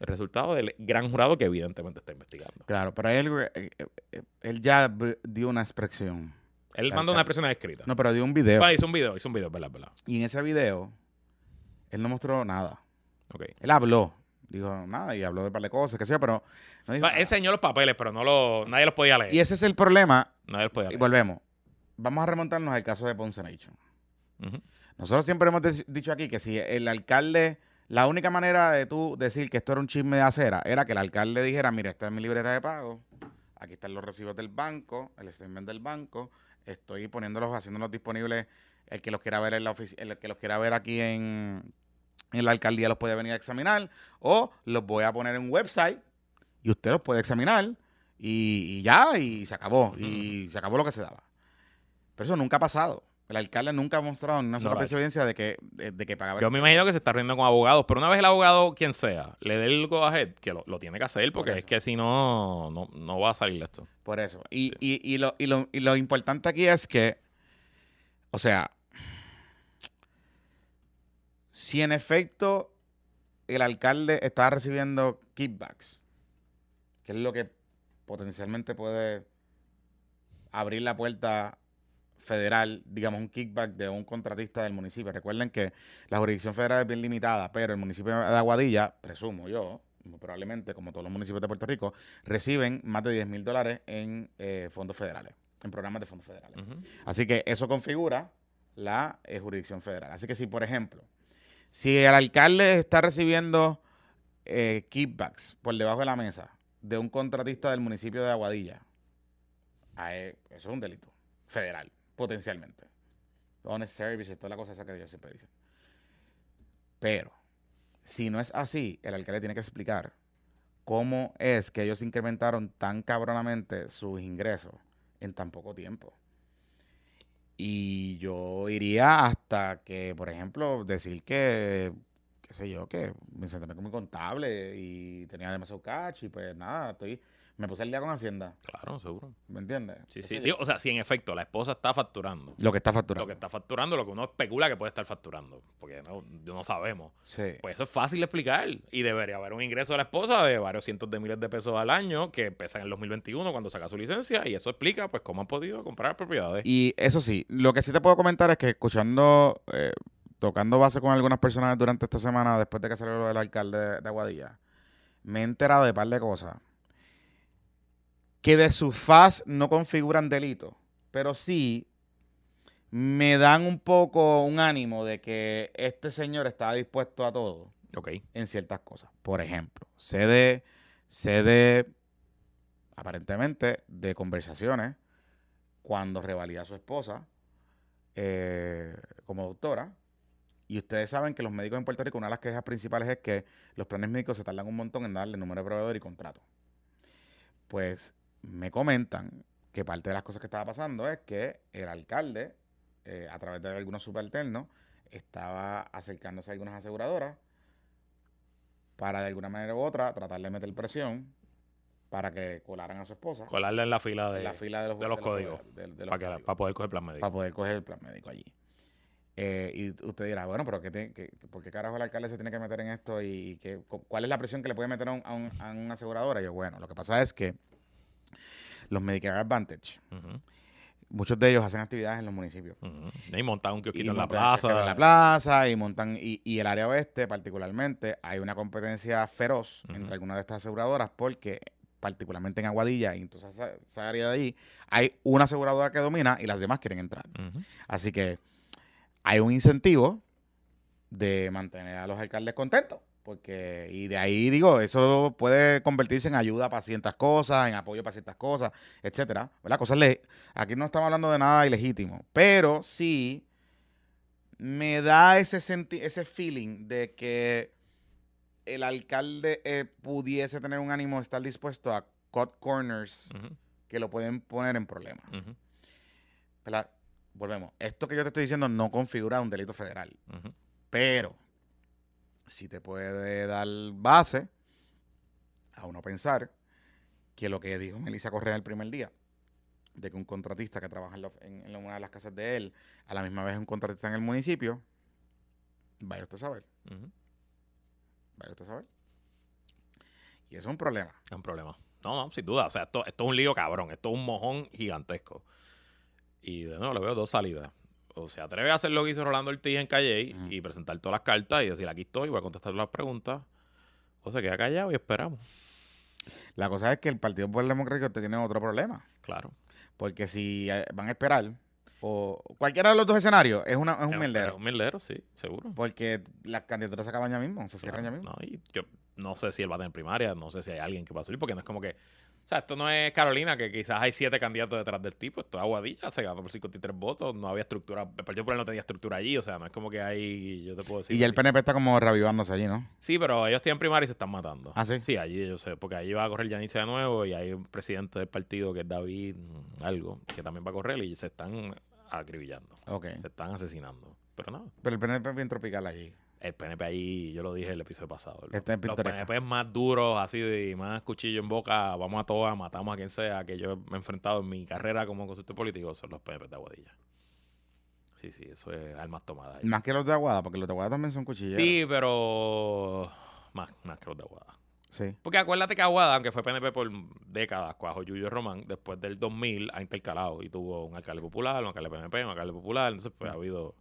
el resultado del gran jurado que evidentemente está investigando. Claro, pero él, eh, eh, eh, él ya dio una expresión. Él mandó una expresión escrita. No, pero dio un video. Ah, hizo un video, hizo un video, verdad, verdad. Y en ese video, él no mostró nada. Ok. Él habló. Dijo nada y habló de un par de cosas, qué sé yo, pero no dijo nada. enseñó los papeles, pero no lo, nadie los podía leer. Y ese es el problema. Nadie los podía Y leer. volvemos. Vamos a remontarnos al caso de Ponce Nation. Nosotros siempre hemos dicho aquí que si el alcalde, la única manera de tú decir que esto era un chisme de acera era que el alcalde dijera, mira, esta es mi libreta de pago, aquí están los recibos del banco, el statement del banco, estoy poniéndolos, haciéndolos disponibles, el que los quiera ver en la ofici- el que los quiera ver aquí en, en la alcaldía los puede venir a examinar, o los voy a poner en un website y usted los puede examinar y, y ya, y se acabó, y se acabó lo que se daba. Pero eso nunca ha pasado. El alcalde nunca ha mostrado ni una No sola hecho. evidencia de que, de, de que pagaba. Yo me imagino que se está riendo con abogados, pero una vez el abogado, quien sea, le dé el go ahead, que lo, lo tiene que hacer, porque Por es que si no, no, no va a salir esto. Por eso. Y, y, y, lo, y, lo, y lo importante aquí es que, o sea, si en efecto el alcalde está recibiendo kickbacks, que es lo que potencialmente puede abrir la puerta federal, digamos, un kickback de un contratista del municipio. Recuerden que la jurisdicción federal es bien limitada, pero el municipio de Aguadilla, presumo yo, probablemente, como todos los municipios de Puerto Rico, reciben más de 10 mil dólares en eh, fondos federales, en programas de fondos federales. Así que eso configura la eh, jurisdicción federal. Así que si, por ejemplo, si el alcalde está recibiendo eh, kickbacks por debajo de la mesa de un contratista del municipio de Aguadilla, eso es un delito federal, potencialmente. Honest services, toda la cosa esa que ellos siempre dicen. Pero, si no es así, el alcalde tiene que explicar cómo es que ellos incrementaron tan cabronamente sus ingresos en tan poco tiempo. Y yo iría hasta que, por ejemplo, decir que, qué sé yo, que me senté con mi contable y tenía demasiado cash y pues nada, estoy, me puse el día con Hacienda, Claro, seguro. ¿me entiendes? Sí, sí. Digo, o sea, si en efecto la esposa está facturando Lo que está facturando. lo que está facturando, lo que uno especula que puede estar facturando, porque no, no sabemos. Sí. Pues eso es fácil de explicar y debería haber un ingreso de la esposa de varios cientos de miles de pesos al año que empieza en el 2021 cuando saca su licencia y eso explica pues cómo han podido comprar propiedades. Y eso sí, lo que sí te puedo comentar es que escuchando, eh, tocando base con algunas personas durante esta semana, después de que salió lo del alcalde de, de Aguadilla, me he enterado de un par de cosas que de su faz no configuran delito, pero sí me dan un poco un ánimo de que este señor está dispuesto a todo Ok. en ciertas cosas. Por ejemplo, sé de, sé de, aparentemente, de conversaciones cuando revalía a su esposa eh, como doctora. Y ustedes saben que los médicos en Puerto Rico, una de las quejas principales es que los planes médicos se tardan un montón en darle número de proveedor y contrato. Pues me comentan que parte de las cosas que estaba pasando es que el alcalde eh, a través de algunos subalternos, estaba acercándose a algunas aseguradoras para de alguna manera u otra tratar de meter presión para que colaran a su esposa Colarle en la fila de, en la fila de los, de los códigos. de- de los para, que- códigos, para poder coger plan médico. para poder coger el plan médico allí. Eh, y usted dirá, bueno, pero ¿qué te- qué- ¿por qué carajo el alcalde se tiene que meter en esto? ¿Y qué, cu- cuál es la presión que le puede meter a, un, a, un- a una aseguradora? Y yo, bueno, lo que pasa es que los Medicare Advantage, muchos de ellos hacen actividades en los municipios. Y montar un kiosquito en la montan plaza. En la plaza y montan, y, y el área oeste particularmente, hay una competencia feroz entre algunas de estas aseguradoras porque particularmente en Aguadilla y entonces esa, esa área de ahí, hay una aseguradora que domina y las demás quieren entrar. Así que hay un incentivo de mantener a los alcaldes contentos. Porque, y de ahí digo, eso puede convertirse en ayuda para ciertas cosas, en apoyo para ciertas cosas, etcétera. ¿Verdad? Cosas le aquí no estamos hablando de nada ilegítimo, pero sí me da ese senti ese feeling de que el alcalde eh, pudiese tener un ánimo de estar dispuesto a cut corners que lo pueden poner en problemas. Volvemos. Esto que yo te estoy diciendo no configura un delito federal, pero si te puede dar base a uno pensar que lo que dijo Melissa Correa el primer día, de que un contratista que trabaja en, la- en- en una de las casas de él, a la misma vez es un contratista en el municipio, vaya usted a saber, vaya usted a saber. Y eso es un problema. Es un problema. No, no, sin duda. O sea, esto, esto es un lío cabrón. Esto es un mojón gigantesco. Y de nuevo le veo dos salidas. O se atreve a hacer lo que hizo Rolando Ortiz en Calle y presentar todas las cartas y decir aquí estoy, voy a contestar las preguntas. O se queda callado y esperamos. La cosa es que el Partido Popular Democrático tiene otro problema. Claro. Porque si eh, van a esperar, o cualquiera de los dos escenarios, es, una, es un mierdero. un mierdero, sí, seguro. Porque las candidaturas se acaban ya mismo, se cierran Claro, ya mismo. No, y yo no sé si él va a tener primaria, no sé si hay alguien que va a subir, porque no es como que. O sea, esto no es Carolina, que quizás hay siete candidatos detrás del tipo. Esto es Aguadilla, se ganó por 53 votos, no había estructura. El Partido Popular no tenía estructura allí, o sea, no es como que hay. Yo te puedo decir. Y ya el PNP está como reavivándose allí, ¿no? Sí, pero ellos tienen primaria y se están matando. ¿Ah, sí? Sí, allí yo sé, porque allí va a correr Yanice de nuevo y hay un presidente del partido que es David, mm, algo, que también va a correr y se están acribillando, Ok. se están asesinando. Pero nada, Pero el PNP es bien tropical allí. El PNP ahí, yo lo dije el episodio pasado. Los, los pintoresco. PNP más duros, así de más cuchillo en boca, vamos a todas, matamos a quien sea, que yo me he enfrentado en mi carrera como consultor político, son los PNP de Aguadilla. Sí, sí, eso es armas tomadas. ahí. Más que los de Aguada, porque los de Aguada también son cuchilleros. Sí, pero más, más que los de Aguada. Sí. Porque acuérdate que Aguada, aunque fue PNP por décadas, cuajo Yuyo Román, después del 2000 ha intercalado y tuvo un alcalde popular, un alcalde PNP, un alcalde popular, entonces pues ha habido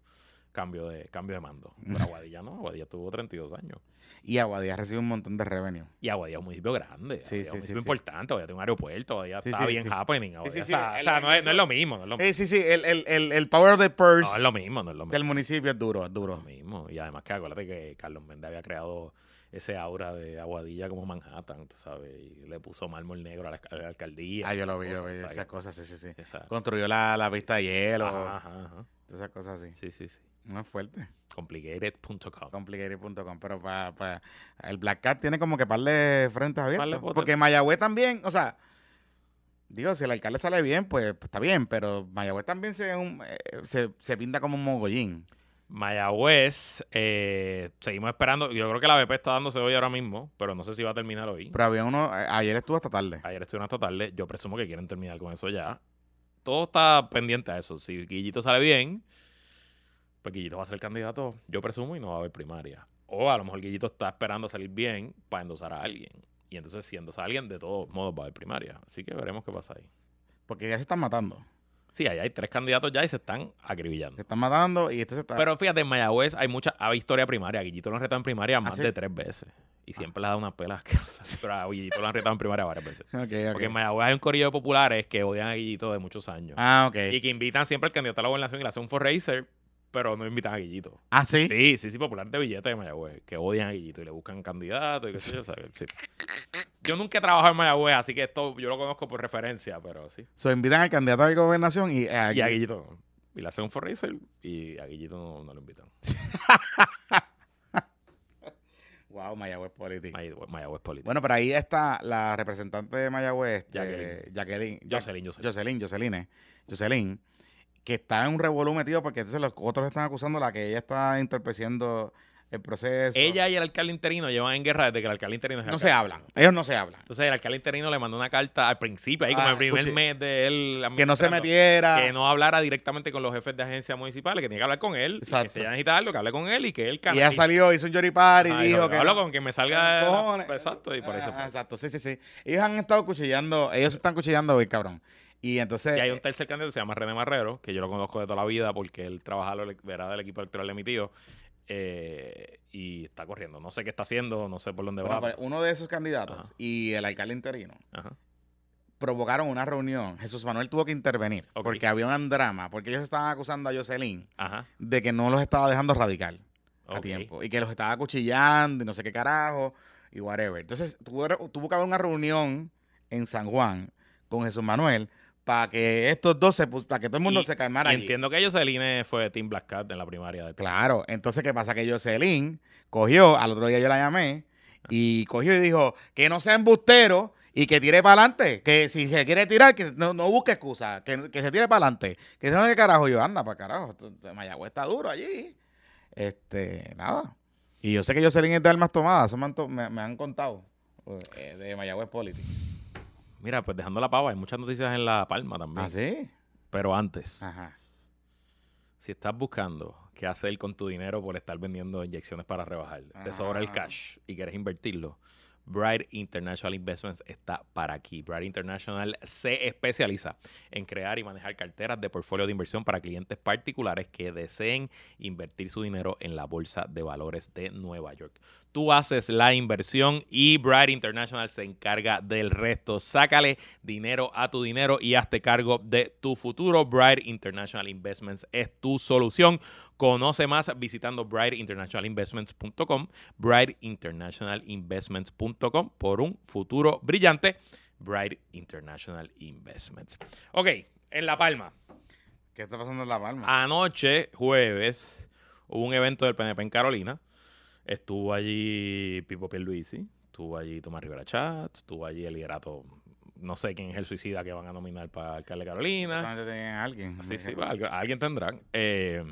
cambio de cambio de mando. Pero Aguadilla no, Aguadilla tuvo 32 años. Y Aguadilla recibe un montón de revenue. Y Aguadilla es un municipio grande, Sí, Aguadilla es sí, un municipio sí, sí. importante, Aguadilla tiene un aeropuerto, Aguadilla Sí, está sí, bien sí. happening. Aguadilla, sí, o sí, sea, el- o sea, el- no, es, no es lo mismo, no es lo mismo. Eh, sí, sí, el, el, el, power of the purse No es lo mismo, no es lo mismo. del municipio es duro, es Lo duro. mismo. Y además que acuérdate que Carlos Méndez había creado ese aura de Aguadilla como Manhattan, tú sabes, y le puso mármol negro a la, a la alcaldía. Ah, yo lo vi, yo vi esas cosas, sí, sí, sí. Construyó la, la pista de hielo, Ajá, ajá, ajá. todas esas cosas así. Sí, sí, sí. No es fuerte. Complicated.com. Complicated.com. Pero para el Black Cat tiene como que par de frentes abiertos. Porque Mayagüez también, o sea, digo, si el alcalde sale bien, pues, pues está bien, pero Mayagüez también se, un- eh, se, se pinta como un mogollín. Mayagüez, eh, seguimos esperando. Yo creo que la BP está dándose hoy ahora mismo, pero no sé si va a terminar hoy. Pero había uno, a- ayer estuvo hasta tarde. Ayer estuvieron hasta tarde. Yo presumo que quieren terminar con eso ya. Todo está pendiente a eso. Si Guillito sale bien, pues Guillito va a ser el candidato, yo presumo, y no va a haber primaria. O a lo mejor Guillito está esperando a salir bien para endosar a alguien. Y entonces, si endosa a alguien, de todos modos va a haber primaria. Así que veremos qué pasa ahí. Porque ya se están matando. Sí, ahí hay tres candidatos ya y se están acribillando. Se están matando y este se está. Pero fíjate, en Mayagüez hay mucha hay historia primaria. Guillito lo han retado en primaria más ¿sí? de tres veces. Y siempre le ha dado unas pelas asquerosas. Pero a Guillito lo han retado en primaria varias veces. Porque en Mayagüez hay un corillo de populares que odian a Guillito de muchos años. Ah, ok. Y que invitan siempre al candidato a la gobernación y le hacen un forracer, pero no invitan a Guillito. Ah, sí. Sí, sí, sí, popular de billete de Mayagüez, que odian a Guillito y le buscan candidatos y qué sé yo, ¿sabes? Sí. Yo nunca he trabajado en Mayagüez, así que esto yo lo conozco por referencia, pero sí. So, invitan al candidato la gobernación y, a- Y a Guillito. Y le hacen un forracer y a Guillito no, no lo invitan. Wow, Mayagüez Politics. Mayagüez, Mayagüez político. Bueno, pero ahí está la representante de Mayagüez, este, Jacqueline. Jacqueline. Jocelyn, Jocelyn. Jocelyn, Joceline. Jocelyn. Que está en un revolú metido porque entonces los otros están acusando a la que ella está entorpeciendo el proceso. Ella y el alcalde interino llevan en guerra desde que el alcalde interino es no alcalde. se hablan. Ellos no se hablan. Entonces el alcalde interino le mandó una carta al principio, ahí como Ah, el primer escuché. mes de él. Que no se metiera. Que no hablara directamente con los jefes de agencias municipales, que tenía que hablar con él. y Que Exacto. si ella necesita algo, que hable con él y que él y ella salió, hizo un yoripar y Ah, dijo que. hablo no. con que me salga. Cojones. Exacto, y por eso Ah, fue. Exacto, sí, sí, sí. Ellos han estado cuchillando, ellos están cuchillando hoy, cabrón. Y entonces. Y hay un tercer candidato, se llama René Marrero, que yo lo conozco de toda la vida porque él trabaja, lo- era del equipo electoral de mi tío. eh, y está corriendo. No sé qué está haciendo, no sé por dónde bueno, va. uno de esos candidatos Ajá. y el alcalde interino Ajá. provocaron una reunión. Jesús Manuel tuvo que intervenir porque había un drama, porque ellos estaban acusando a Jocelyn Ajá. de que no los estaba dejando radical a tiempo y que los estaba cuchillando y no sé qué carajo y whatever. Entonces tuvo, tuvo que haber una reunión en San Juan con Jesús Manuel para que estos dos se, para que todo el mundo Y- se calmara Y allí. entiendo que Joseline fue Team Black Cat en la primaria del Claro, entonces ¿qué pasa? Que Jocelyn cogió, al otro día yo la llamé y cogió y dijo que no sea embustero y que tire para adelante, que si se quiere tirar, que no, no busque excusa, que, que se tire para adelante, que no sé qué carajo yo, anda para carajo, Mayagüez está duro allí. Este, nada. Y yo sé que Jocelyn es de armas tomadas, eso me han, to- me, me han contado eh, de Mayagüez Politics. Mira, pues dejando la pava, hay muchas noticias en La Palma también. ¿Ah, sí? Pero antes, Ajá. si estás buscando qué hacer con tu dinero por estar vendiendo inyecciones para rebajar, te sobra el Ah. cash y quieres invertirlo, Bright International Investments está para aquí. Bright International se especializa en crear y manejar carteras de portfolio de inversión para clientes particulares que deseen invertir su dinero en la Bolsa de Valores de Nueva York. Tú haces la inversión y Bright International se encarga del resto. Sácale dinero a tu dinero y hazte cargo de tu futuro. Bright International Investments es tu solución. Conoce más visitando brightinternationalinvestments.com, brightinternationalinvestments.com por un futuro brillante. Bright International Investments. Ok, en La Palma. ¿Qué está pasando en La Palma? Anoche, jueves, hubo un evento del PNP en Carolina. Estuvo allí Pipo Pierluisi, estuvo allí Tomás Rivera Chat, estuvo allí el liderato, no sé quién es el suicida que van a nominar para alcalde de Carolina. Solamente tenían a alguien. Sí, sí, algo- alguien tendrán. Eh,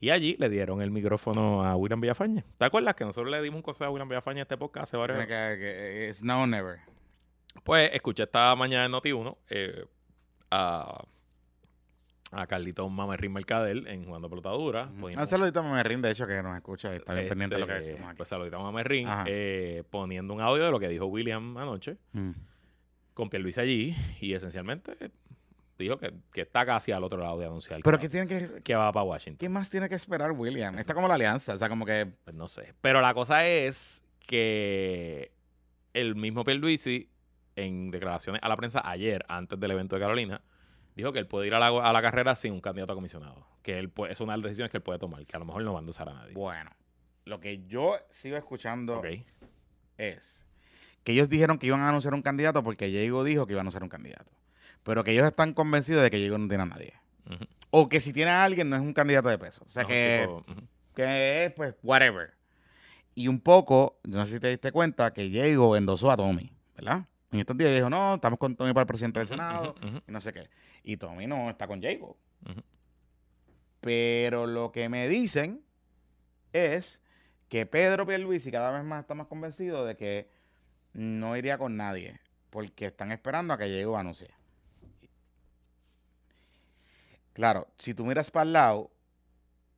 y allí le dieron el micrófono a William Villafañe. ¿Te acuerdas que nosotros le dimos un consejo a William Villafañe en este podcast hace varios it's now or never. Pues escuché esta mañana en Noti1 eh, a, a Carlito Mamerrín Mercadel en Jugando Pelotadura. Un saludito a Mamerrín, de hecho, que nos escucha y está bien pendiente de lo que Este, decimos aquí. Pues saludito a Mamerrín eh, poniendo un audio de lo que dijo William anoche Mm. con Pierluis allí y esencialmente dijo que, que está casi al otro lado de anunciar Pero que, ¿qué tiene que, que va para Washington. ¿qué más tiene que esperar William? Está como la alianza, o sea, como que... Pues no sé. Pero la cosa es que el mismo Pierluisi, en declaraciones a la prensa ayer, antes del evento de Carolina, dijo que él puede ir a la, a la carrera sin un candidato a comisionado. Que él puede- es una de las decisiones que él puede tomar, que a lo mejor no va a endosar a nadie. Bueno, lo que yo sigo escuchando es que ellos dijeron que iban a anunciar un candidato porque Diego dijo que iba a anunciar un candidato. Pero que ellos están convencidos de que Diego no tiene a nadie. O que si tiene a alguien no es un candidato de peso. O sea No, que, tipo, que es pues whatever. Y un poco, yo no sé si te diste cuenta que Diego endosó a Tommy, ¿verdad? En estos días dijo, no, estamos con Tommy para el presidente del Senado. Y no sé qué. Y Tommy no está con ujú. Pero lo que me dicen es que Pedro Pierluisi cada vez más está más convencido de que no iría con nadie, porque están esperando a que Diego anuncie. Claro, si tú miras para el lado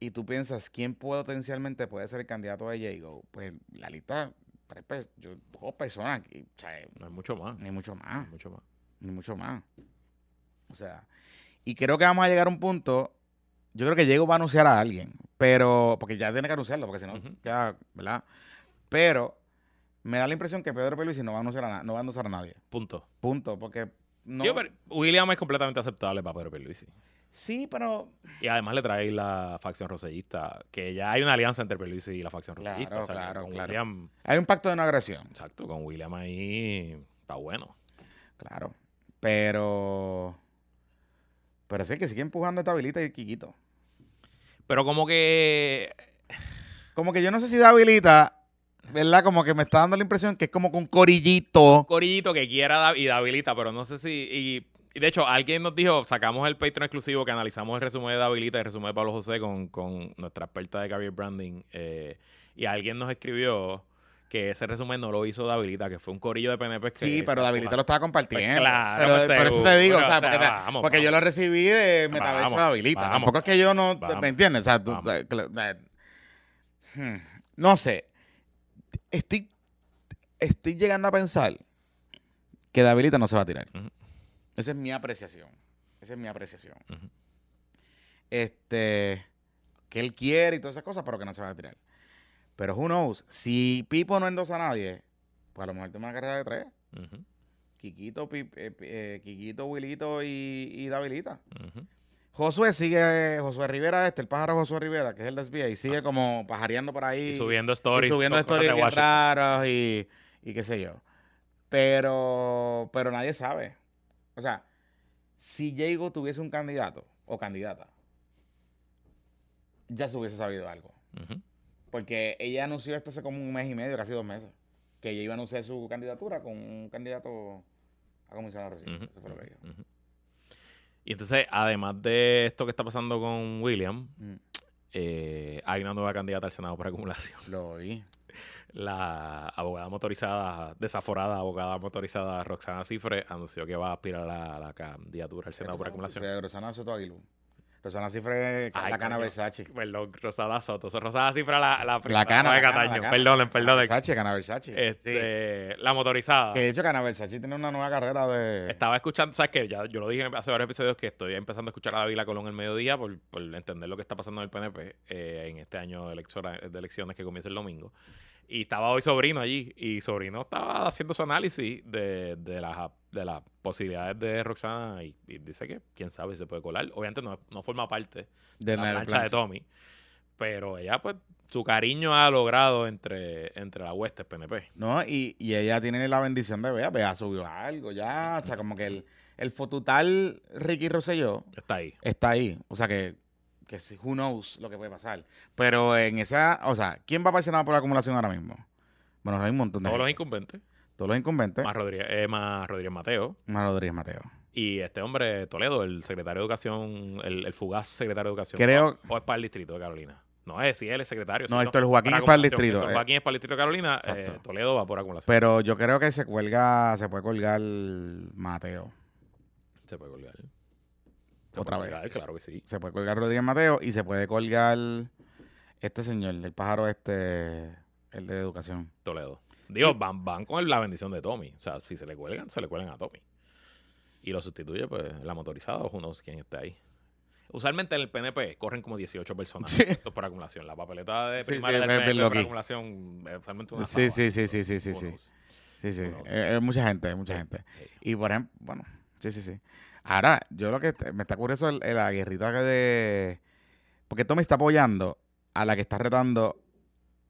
y tú piensas quién potencialmente puede ser el candidato de Diego, pues la lista, tres pers- yo- dos personas, aquí, o sea, No hay mucho más. ni mucho más mucho más. ni mucho más. O sea, y creo que vamos a llegar a un punto. Yo creo que Diego va a anunciar a alguien, pero. Porque ya tiene que anunciarlo, porque si no, Ujú. ya, ¿verdad? Pero me da la impresión que Pedro Pierluisi no va a anunciar a, no va a anunciar a nadie. Punto. Punto, porque. No, Yo, pero William es completamente aceptable para Pedro Pierluisi. Sí, pero. Y además le trae la facción rosellista, que ya hay una alianza entre Pierluisi y la facción Claro, rosellista. o sea, claro, con claro. William, Hay un pacto de no agresión. exacto, con William ahí está bueno. Claro. Pero. Pero sí, que sigue empujando esta habilita y el Quiquito. Pero como que Como que yo no sé si da habilita, ¿verdad? Como que me está dando la impresión que es como con un corillito. Corillito que quiera y da habilita, pero no sé si. Y Y de hecho, alguien nos dijo, sacamos el Patreon exclusivo que analizamos el resumen de Davilita y el resumen de Pablo José con, con nuestra experta de career branding. eh, y alguien nos escribió que ese resumen no lo hizo Davilita, que fue un corillo de PNP. que- Sí, pero Davilita lo estaba compartiendo. Pues claro, pero pues por eso te digo, o sea, o sea, porque, te- vamos, porque yo lo recibí de Metaverso Vamos, Davilita. Tampoco es que yo no, ¿me entiendes? O sea, tú- eh, eh, hmm, no sé. Estoy, estoy llegando a pensar que Davilita no se va a tirar. Esa es mi apreciación. Esa es mi apreciación. Este, que él quiere y todas esas cosas, pero que no se va a tirar. Pero who knows, si Pipo no endosa a nadie, pues a lo mejor tiene una carrera de tres. Quiquito, Pip- eh, eh, Quiquito, Wilito y, y Davilita. Josué sigue, Josué Rivera este, el pájaro Josué Rivera, que es el de SBA, y sigue como pajareando por ahí. Ah. Y subiendo y stories. subiendo con cosas stories bien raras y, y qué sé yo. Pero, pero nadie sabe. O sea, si Diego tuviese un candidato o candidata, ya se hubiese sabido algo. Porque ella anunció esto hace como un mes y medio, casi dos meses. Que ella iba a anunciar su candidatura con un candidato a comisionado. Ujú, Eso fue lo que dijo. Y entonces, además de esto que está pasando con William, Mm, eh, hay una nueva candidata al Senado por acumulación. Lo oí. La abogada motorizada, desaforada abogada motorizada Roxana Cifre anunció que va a aspirar a la, candidatura al Senado por acumulación. Rosana Soto Aguilú. Rosana Cifre, Ay, la cana coño. Versace. Perdón, Rosada Soto. So, Rosada Cifra la, la, La cana, de Cataño. cana. Perdonen, perdonen. Versace, cana Versace. Sí. Este, La motorizada. Que de hecho, cana Versace tiene una nueva carrera de... Estaba escuchando, ¿sabes qué? Ya, yo lo dije hace varios episodios que estoy empezando a escuchar a David Colón el mediodía por, por entender lo que está pasando en el PNP eh, en este año de elecciones que comienza el domingo. Y estaba hoy Sobrino allí y Sobrino estaba haciendo su análisis de, de, las, de las posibilidades de Roxana y, y dice que quién sabe si se puede colar. Obviamente no, no forma parte de la la plancha plancha. de Tommy, pero ella pues su cariño ha logrado entre, entre la hueste PNP. No, y, y ella tiene la bendición de Bea. Bea subió algo ya. O sea, como que el, el fotutal Ricky Rosselló Está ahí. está ahí. O sea, que, que si- who knows lo que puede pasar. Pero en esa... O sea, ¿quién va para el Senado por acumulación ahora mismo? Bueno, hay un montón de Todos los incumbentes. Todos los incumbentes. Más Rodríguez, eh, más Rodríguez Mateo. Más Rodríguez Mateo. Y este hombre, Toledo, el secretario de Educación, el, el fugaz secretario de Educación. Creo- O, o es para el distrito de Carolina. No es, sí, él es secretario. No, sí, Héctor Joaquín es para el distrito, Héctor eh. Joaquín es para el distrito de Carolina. eh. Toledo va por acumulación. Pero yo creo que se cuelga... Se puede colgar Mateo. Se puede colgar. Se Otra vez. colgar, claro que sí. Se puede colgar Rodríguez Mateo y se puede colgar este señor, el pájaro este, el de educación. Toledo. Digo, van, van con la bendición de Tommy. O sea, si se le cuelgan, se le cuelgan a Tommy. Y lo sustituye, pues, la motorizada o who knows quién esté ahí. Usualmente en el PNP corren como 18 personas Sí. esto por acumulación. La papeleta de Sí, primaria sí, del es PNP por acumulación usualmente una Sí, sí, sí, sí, sí, sí, sí. Sí, sí. Es, es mucha gente, mucha Sí, gente. sí. Y por ejemplo, bueno, sí, sí, sí. Ahora, yo lo que te- me está curioso es la guerrita que de... Porque Tommy está apoyando a la que está retando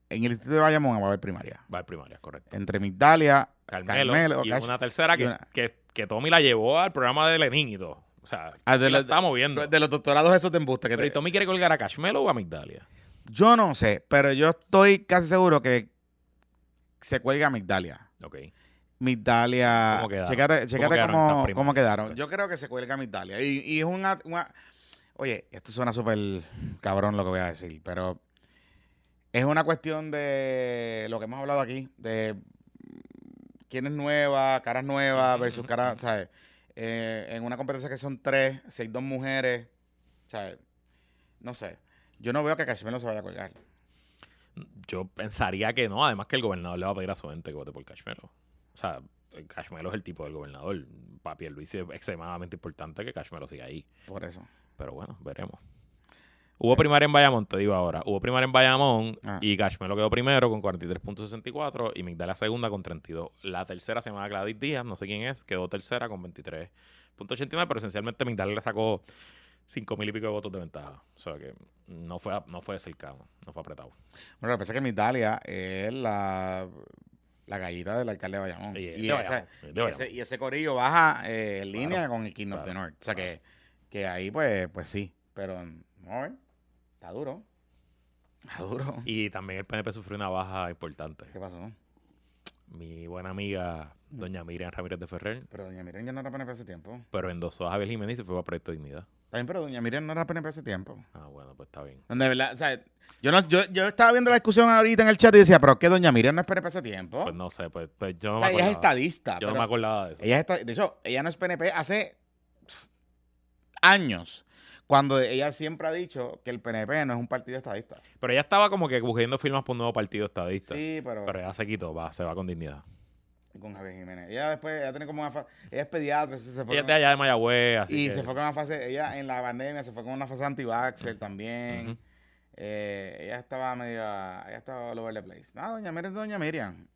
en el distrito de Bayamón va a haber primaria. Va al primaria, correcto. Entre Migdalia, Carmelo, Carmelo, y Cash- una tercera que, una- que, que Tommy la llevó al programa de Lenin y todo. O sea, Ah, de la está moviendo. de los doctorados esos de embuste que Pero ¿y te- Tommy quiere colgar a Cashmelo o a Migdalia? Yo no sé, pero yo estoy casi seguro que se cuelga Migdalia. Ok. Migdalia. ¿Cómo quedaron? Chécate, ¿Cómo chécate quedaron cómo, esas cómo primarias? quedaron. Yo creo que se cuelga Migdalia. Y, y es una, una- Oye, esto suena súper cabrón lo que voy a decir, pero es una cuestión de lo que hemos hablado aquí, de quién es nueva, caras nuevas versus caras, ¿sabes? Eh, en una competencia que son tres, hay dos mujeres, ¿sabes? No sé. Yo no veo que Cashmelo se vaya a colgar. Yo pensaría que no, además que el gobernador le va a pedir a su gente que vote por Cashmelo. O sea, el Cashmelo es el tipo del gobernador. Papi Luis es extremadamente importante que Cashmelo siga ahí. Por eso. Pero bueno, veremos. Hubo primaria en Bayamón, te digo ahora. Hubo primaria en Bayamón Ah. y Cashmelo quedó primero con 43.64 y Migdalia segunda con 32. La tercera se llama Gladys Díaz, no sé quién es, quedó tercera con 23.89, pero esencialmente Migdalia le sacó 5 mil y pico de votos de ventaja. O sea que no fue, no fue cercano, no fue apretado. Bueno, lo que pasa es que Migdalia es la, la gallita del alcalde de Bayamón. Y Y, es de ese, Bayamón, es de y, Bayamón. ese, y ese corillo baja eh, en Claro, línea con el King of claro, the North. O sea claro. que, que ahí pues, pues sí. Pero a ver, está duro. Está duro. Y también el PNP sufrió una baja importante. ¿Qué pasó? mi buena amiga doña Miriam Ramírez de Ferrer, Pero doña Miriam ya no era PNP hace tiempo. pero endosó a Javier Jiménez y se fue para Proyecto Dignidad. También, pero doña Miriam no era PNP hace tiempo. Ah, bueno, pues está bien. Donde, ¿verdad? O sea, yo, no, yo, yo estaba viendo la discusión ahorita en el chat y decía, pero ¿qué doña Miriam no es PNP hace tiempo? Pues no sé, pues, pues yo no o me sea, ella es estadista. Yo no me acordaba de eso. ella es esta- de hecho, ella no es PNP hace pff, años. Cuando ella siempre ha dicho que el PNP no es un partido estadista. Pero ella estaba como que cogiendo firmas por un nuevo partido estadista. Sí, pero, Pero ella se quitó, va, se va con dignidad. Con Javier Jiménez. Ella después, ella tiene como una fase, ella es pediatra, se, fue Ella es con- de allá de Mayagüez, así y que- se fue con una fase, ella en la pandemia se fue con una fase anti-vaxxer también. Eh, ella estaba media, ella estaba all over the place. No, doña Miriam es doña Miriam.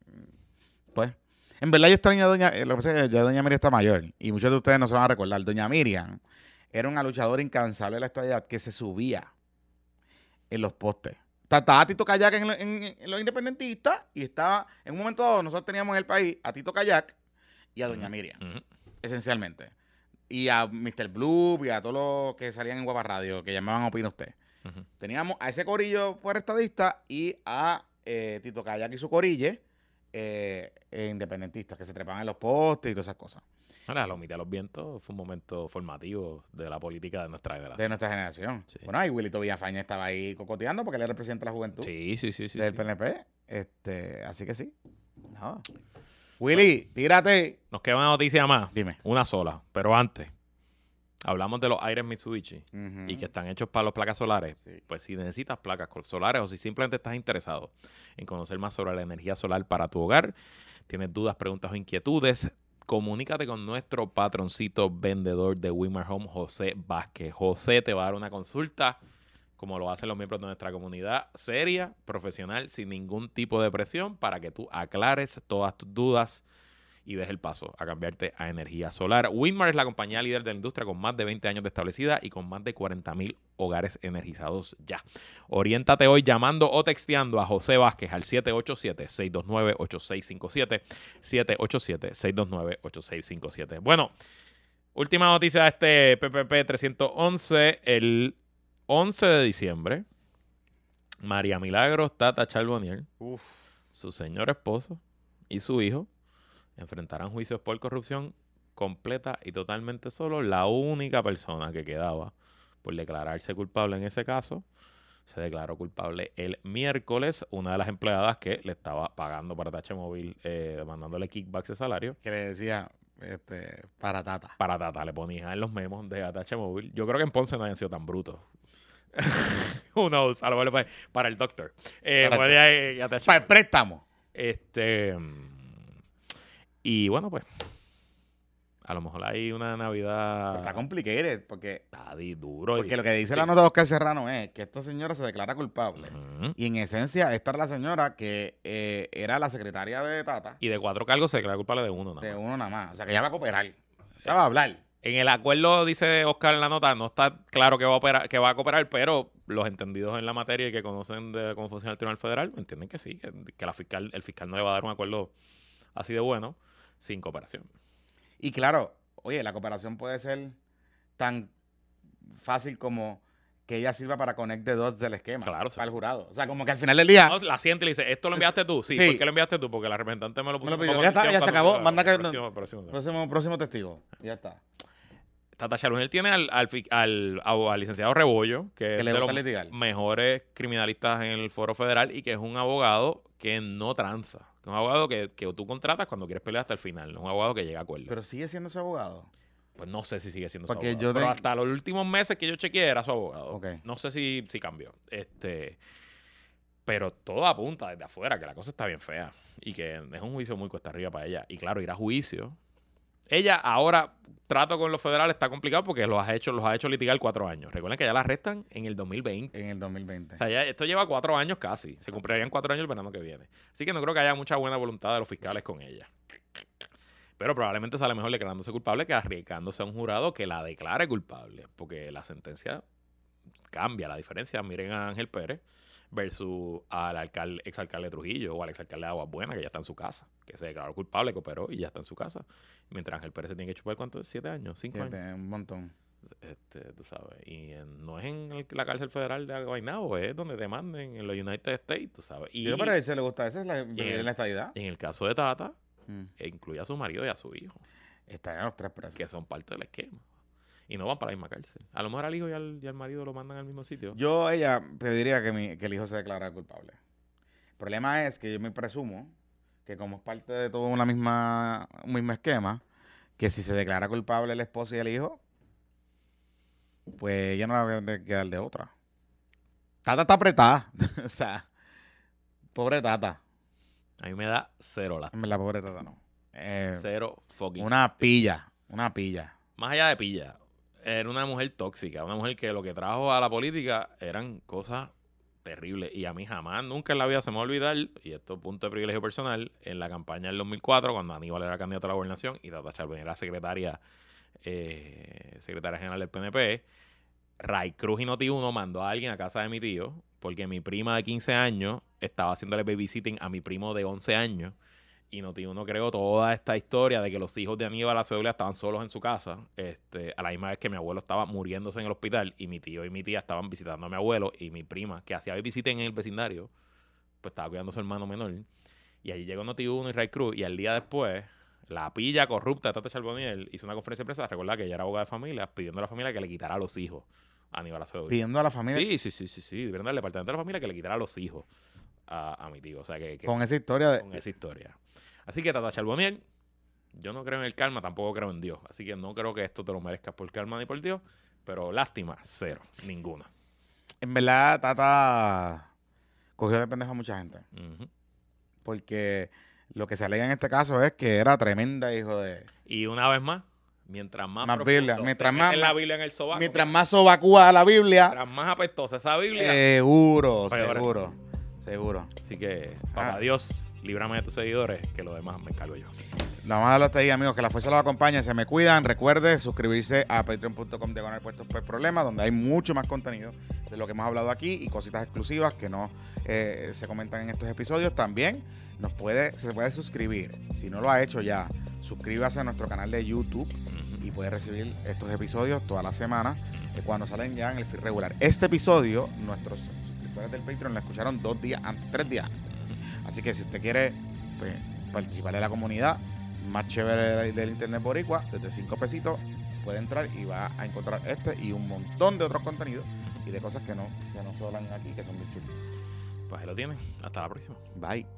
Pues, en verdad yo extraño a doña, eh, lo que pasa es que ya doña Miriam está mayor y muchos de ustedes no se van a recordar. Doña Miriam era una luchadora incansable de la estadidad que se subía en los postes. Ta- Estaba Tito Kayak en, lo- en- en los independentistas y estaba, en un momento dado, nosotros teníamos en el país a Tito Kayak y a Doña Miriam esencialmente. Y a Mr. Blue y a todos los que salían en Guapa Radio, que llamaban Opina Usted. Teníamos a ese corillo por estadista y a eh, Tito Kayak y su corille eh, eh, independentistas, que se trepaban en los postes y todas esas cosas. Ahora, la mitad de los vientos fue un momento formativo de la política de nuestra generación. De nuestra generación. Sí. Bueno, y Wilito Villafaña estaba ahí cocoteando porque él era el presidente de la juventud Sí, sí, sí, sí. del sí. PNP. Este, así que sí. No. Willy, tírate. Nos queda una noticia más, Dime. una sola, pero antes. Hablamos de los aires Mitsubishi y que están hechos para las placas solares. Sí. Pues si necesitas placas solares o si simplemente estás interesado en conocer más sobre la energía solar para tu hogar, tienes dudas, preguntas o inquietudes, comunícate con nuestro patroncito vendedor de Wimar Home, José Vázquez. José te va a dar una consulta, como lo hacen los miembros de nuestra comunidad, seria, profesional, sin ningún tipo de presión, para que tú aclares todas tus dudas y des el paso a cambiarte a energía solar. Winmar es la compañía líder de la industria con más de 20 años de establecida y con más de 40 mil hogares energizados ya. Oriéntate hoy llamando o texteando a José Vázquez al 787-629-8657. 787-629-8657. Bueno, última noticia de este PPP 311. El 11 de diciembre, María Milagros Tata Charbonnier Uf. su señor esposo y su hijo enfrentarán juicios por corrupción completa y totalmente solo. La única persona que quedaba por declararse culpable en ese caso se declaró culpable el miércoles. Una de las empleadas que le estaba pagando para Tache Móvil, eh, demandándole kickbacks de salario. Que le decía, este, para Tata. Para Tata le ponía en los memos de Atache Móvil. Yo creo que en Ponce no hayan sido tan brutos. Knows? A lo mejor fue para el doctor. Eh, Para el Para el préstamo. Este. Y bueno, pues. A lo mejor hay una Navidad. Está complicated porque, Está duro. y- porque lo que dice la nota de Oscar Serrano es que esta señora se declara culpable. Y en esencia, esta era la señora que eh, era la secretaria de Tata, Y de cuatro cargos se declara culpable de uno. nada de más. uno nada más. O sea, que ella va a cooperar. Ella va a hablar. En el acuerdo, dice Oscar en la nota, no está claro que va a, operar, que va a cooperar, pero los entendidos en la materia y que conocen de cómo funciona el Tribunal Federal entienden que sí, que, que la fiscal, el fiscal no le va a dar un acuerdo así de bueno sin cooperación. Y claro, oye, la cooperación puede ser tan fácil como que ella sirva para connect the dots del esquema. Claro, sí. Para el jurado. O sea, como que al final del día. No, la siente y le dice, ¿esto lo enviaste tú? Sí, Sí. ¿por qué lo enviaste tú? Porque la representante me lo puso. Me lo pidió. como Ya está, ya se acabó, manda que- próximo- próximo tema. próximo, próximo testigo. Ya está. Tata Charbonnier tiene al, al, al- licenciado Rebollo, que, Que es de los litigar. mejores criminalistas en el foro federal y que es un abogado que no tranza. Que es un abogado que, que tú contratas cuando quieres pelear hasta el final. No es un abogado que llega a acuerdo. Pero sigue siendo su abogado. pues no sé si sigue siendo Porque su abogado. yo Pero hasta los últimos meses que yo chequeé era su abogado. Ok. No sé si, si cambió. Este, pero todo apunta desde afuera que la cosa está bien fea y que es un juicio muy cuesta arriba para ella. Y claro, ir a juicio. Ella ahora, trato con los federales está complicado porque los ha hecho, los ha hecho litigar cuatro años. Recuerden que ya la arrestan en el 2020. En el 2020. O sea, ya esto lleva cuatro años casi. Se cumplirían cuatro años el verano que viene. Así que no creo que haya mucha buena voluntad de los fiscales con ella. Pero probablemente sale mejor declarándose culpable que arriesgándose a un jurado que la declare culpable. Porque la sentencia cambia la diferencia. Miren a Ángel Pérez versus al alcalde, exalcalde Trujillo o al exalcalde de Aguas Buenas, que ya está en su casa. Que se declaró culpable, cooperó y ya está en su casa. Mientras Ángel Pérez se tiene que chupar, ¿cuánto? ¿Siete años? ¿Cinco Siete, años? un montón. Este, tú sabes. Y en- no es en el- la cárcel federal de Guaynabo, es donde te manden en los United States, tú sabes. Y Yo para él se le gusta. Esa es la, el- en la estadidad. en el caso de Tata, Mm. incluye a su marido y a su hijo, Están en los tres presos. que son parte del esquema. Y no van para la misma cárcel. A lo mejor al hijo y al, y al marido lo mandan al mismo sitio. Yo a ella pediría que, mi- que el hijo se declarara culpable. El problema es que yo me presumo que como es parte de todo una misma, un mismo esquema, que si se declara culpable el esposo y el hijo, pues ella no la va a quedar de otra. Tata está apretada. o sea, pobre Tata. A mí me da cero la verdad, pobre Tata no. Eh, Cero fucking. una pilla, una pilla. Más allá de pilla, era una mujer tóxica, una mujer que lo que trajo a la política eran cosas terribles. Y a mí jamás, nunca en la vida se me va a olvidar, y esto es punto de privilegio personal, en la campaña del 2004, cuando Aníbal era candidato a la gobernación y Tata Charbonnier era secretaria, eh, secretaria general del PNP, Ray Cruz y Noti1 mandó a alguien a casa de mi tío, porque mi prima de 15 años estaba haciéndole babysitting a mi primo de 11 años. Y Noti1 creó toda esta historia de que los hijos de Aníbal Acevedo estaban solos en su casa, este, a la misma vez que mi abuelo estaba muriéndose en el hospital y mi tío y mi tía estaban visitando a mi abuelo y mi prima, que hacía babysitting en el vecindario, pues estaba cuidando a su hermano menor. Y allí llegó Noti1 y Ray Cruz y al día después, la pilla corrupta de Tata Charbonnier hizo una conferencia de prensa, recordar que ella era abogada de familia, pidiendo a la familia que le quitara a los hijos a Aníbal Acevedo. Pidiendo a la familia Sí, sí, sí, sí, sí, viendo al departamento de la familia que le quitara a los hijos a, a mi tío. O sea, que, que con esa historia de... con esa historia. Así que Tata Charbonnier, yo no creo en el karma, tampoco creo en Dios. Así que no creo que esto te lo merezcas por karma ni por Dios. Pero lástima, cero, ninguna. En verdad, Tata cogió de pendejo a mucha gente. Porque lo que se alega en este caso es que era tremenda hijo de... Y una vez más, mientras más, Más profundo Biblia, mientras más- la Biblia en el sobaco, Mientras más sobacúa la Biblia, mientras más apestosa esa Biblia. seguro, es. seguro, seguro. Así que, papá Ah. Dios, líbrame de tus seguidores, que lo demás me encargo yo. La vamos a darlo hasta ahí, amigos. Que la fuerza los acompañe. Se me cuidan. Recuerde suscribirse a patreon.com de puestos por problema, donde hay mucho más contenido de lo que hemos hablado aquí y cositas exclusivas que no eh, se comentan en estos episodios. También nos puede, se puede suscribir. Si no lo ha hecho ya, suscríbase a nuestro canal de YouTube y puede recibir estos episodios toda la semana eh, cuando salen ya en el feed regular. Este episodio, nuestros suscriptores del Patreon lo escucharon dos días antes, tres días antes. Así que si usted quiere pues, participar de la comunidad más chévere del, internet boricua, desde cinco pesitos, puede entrar y va a encontrar este y un montón de otros contenidos y de cosas que no, que no se hablan aquí, que son muy chulos. Pues ahí lo tienen. Hasta la próxima. Bye.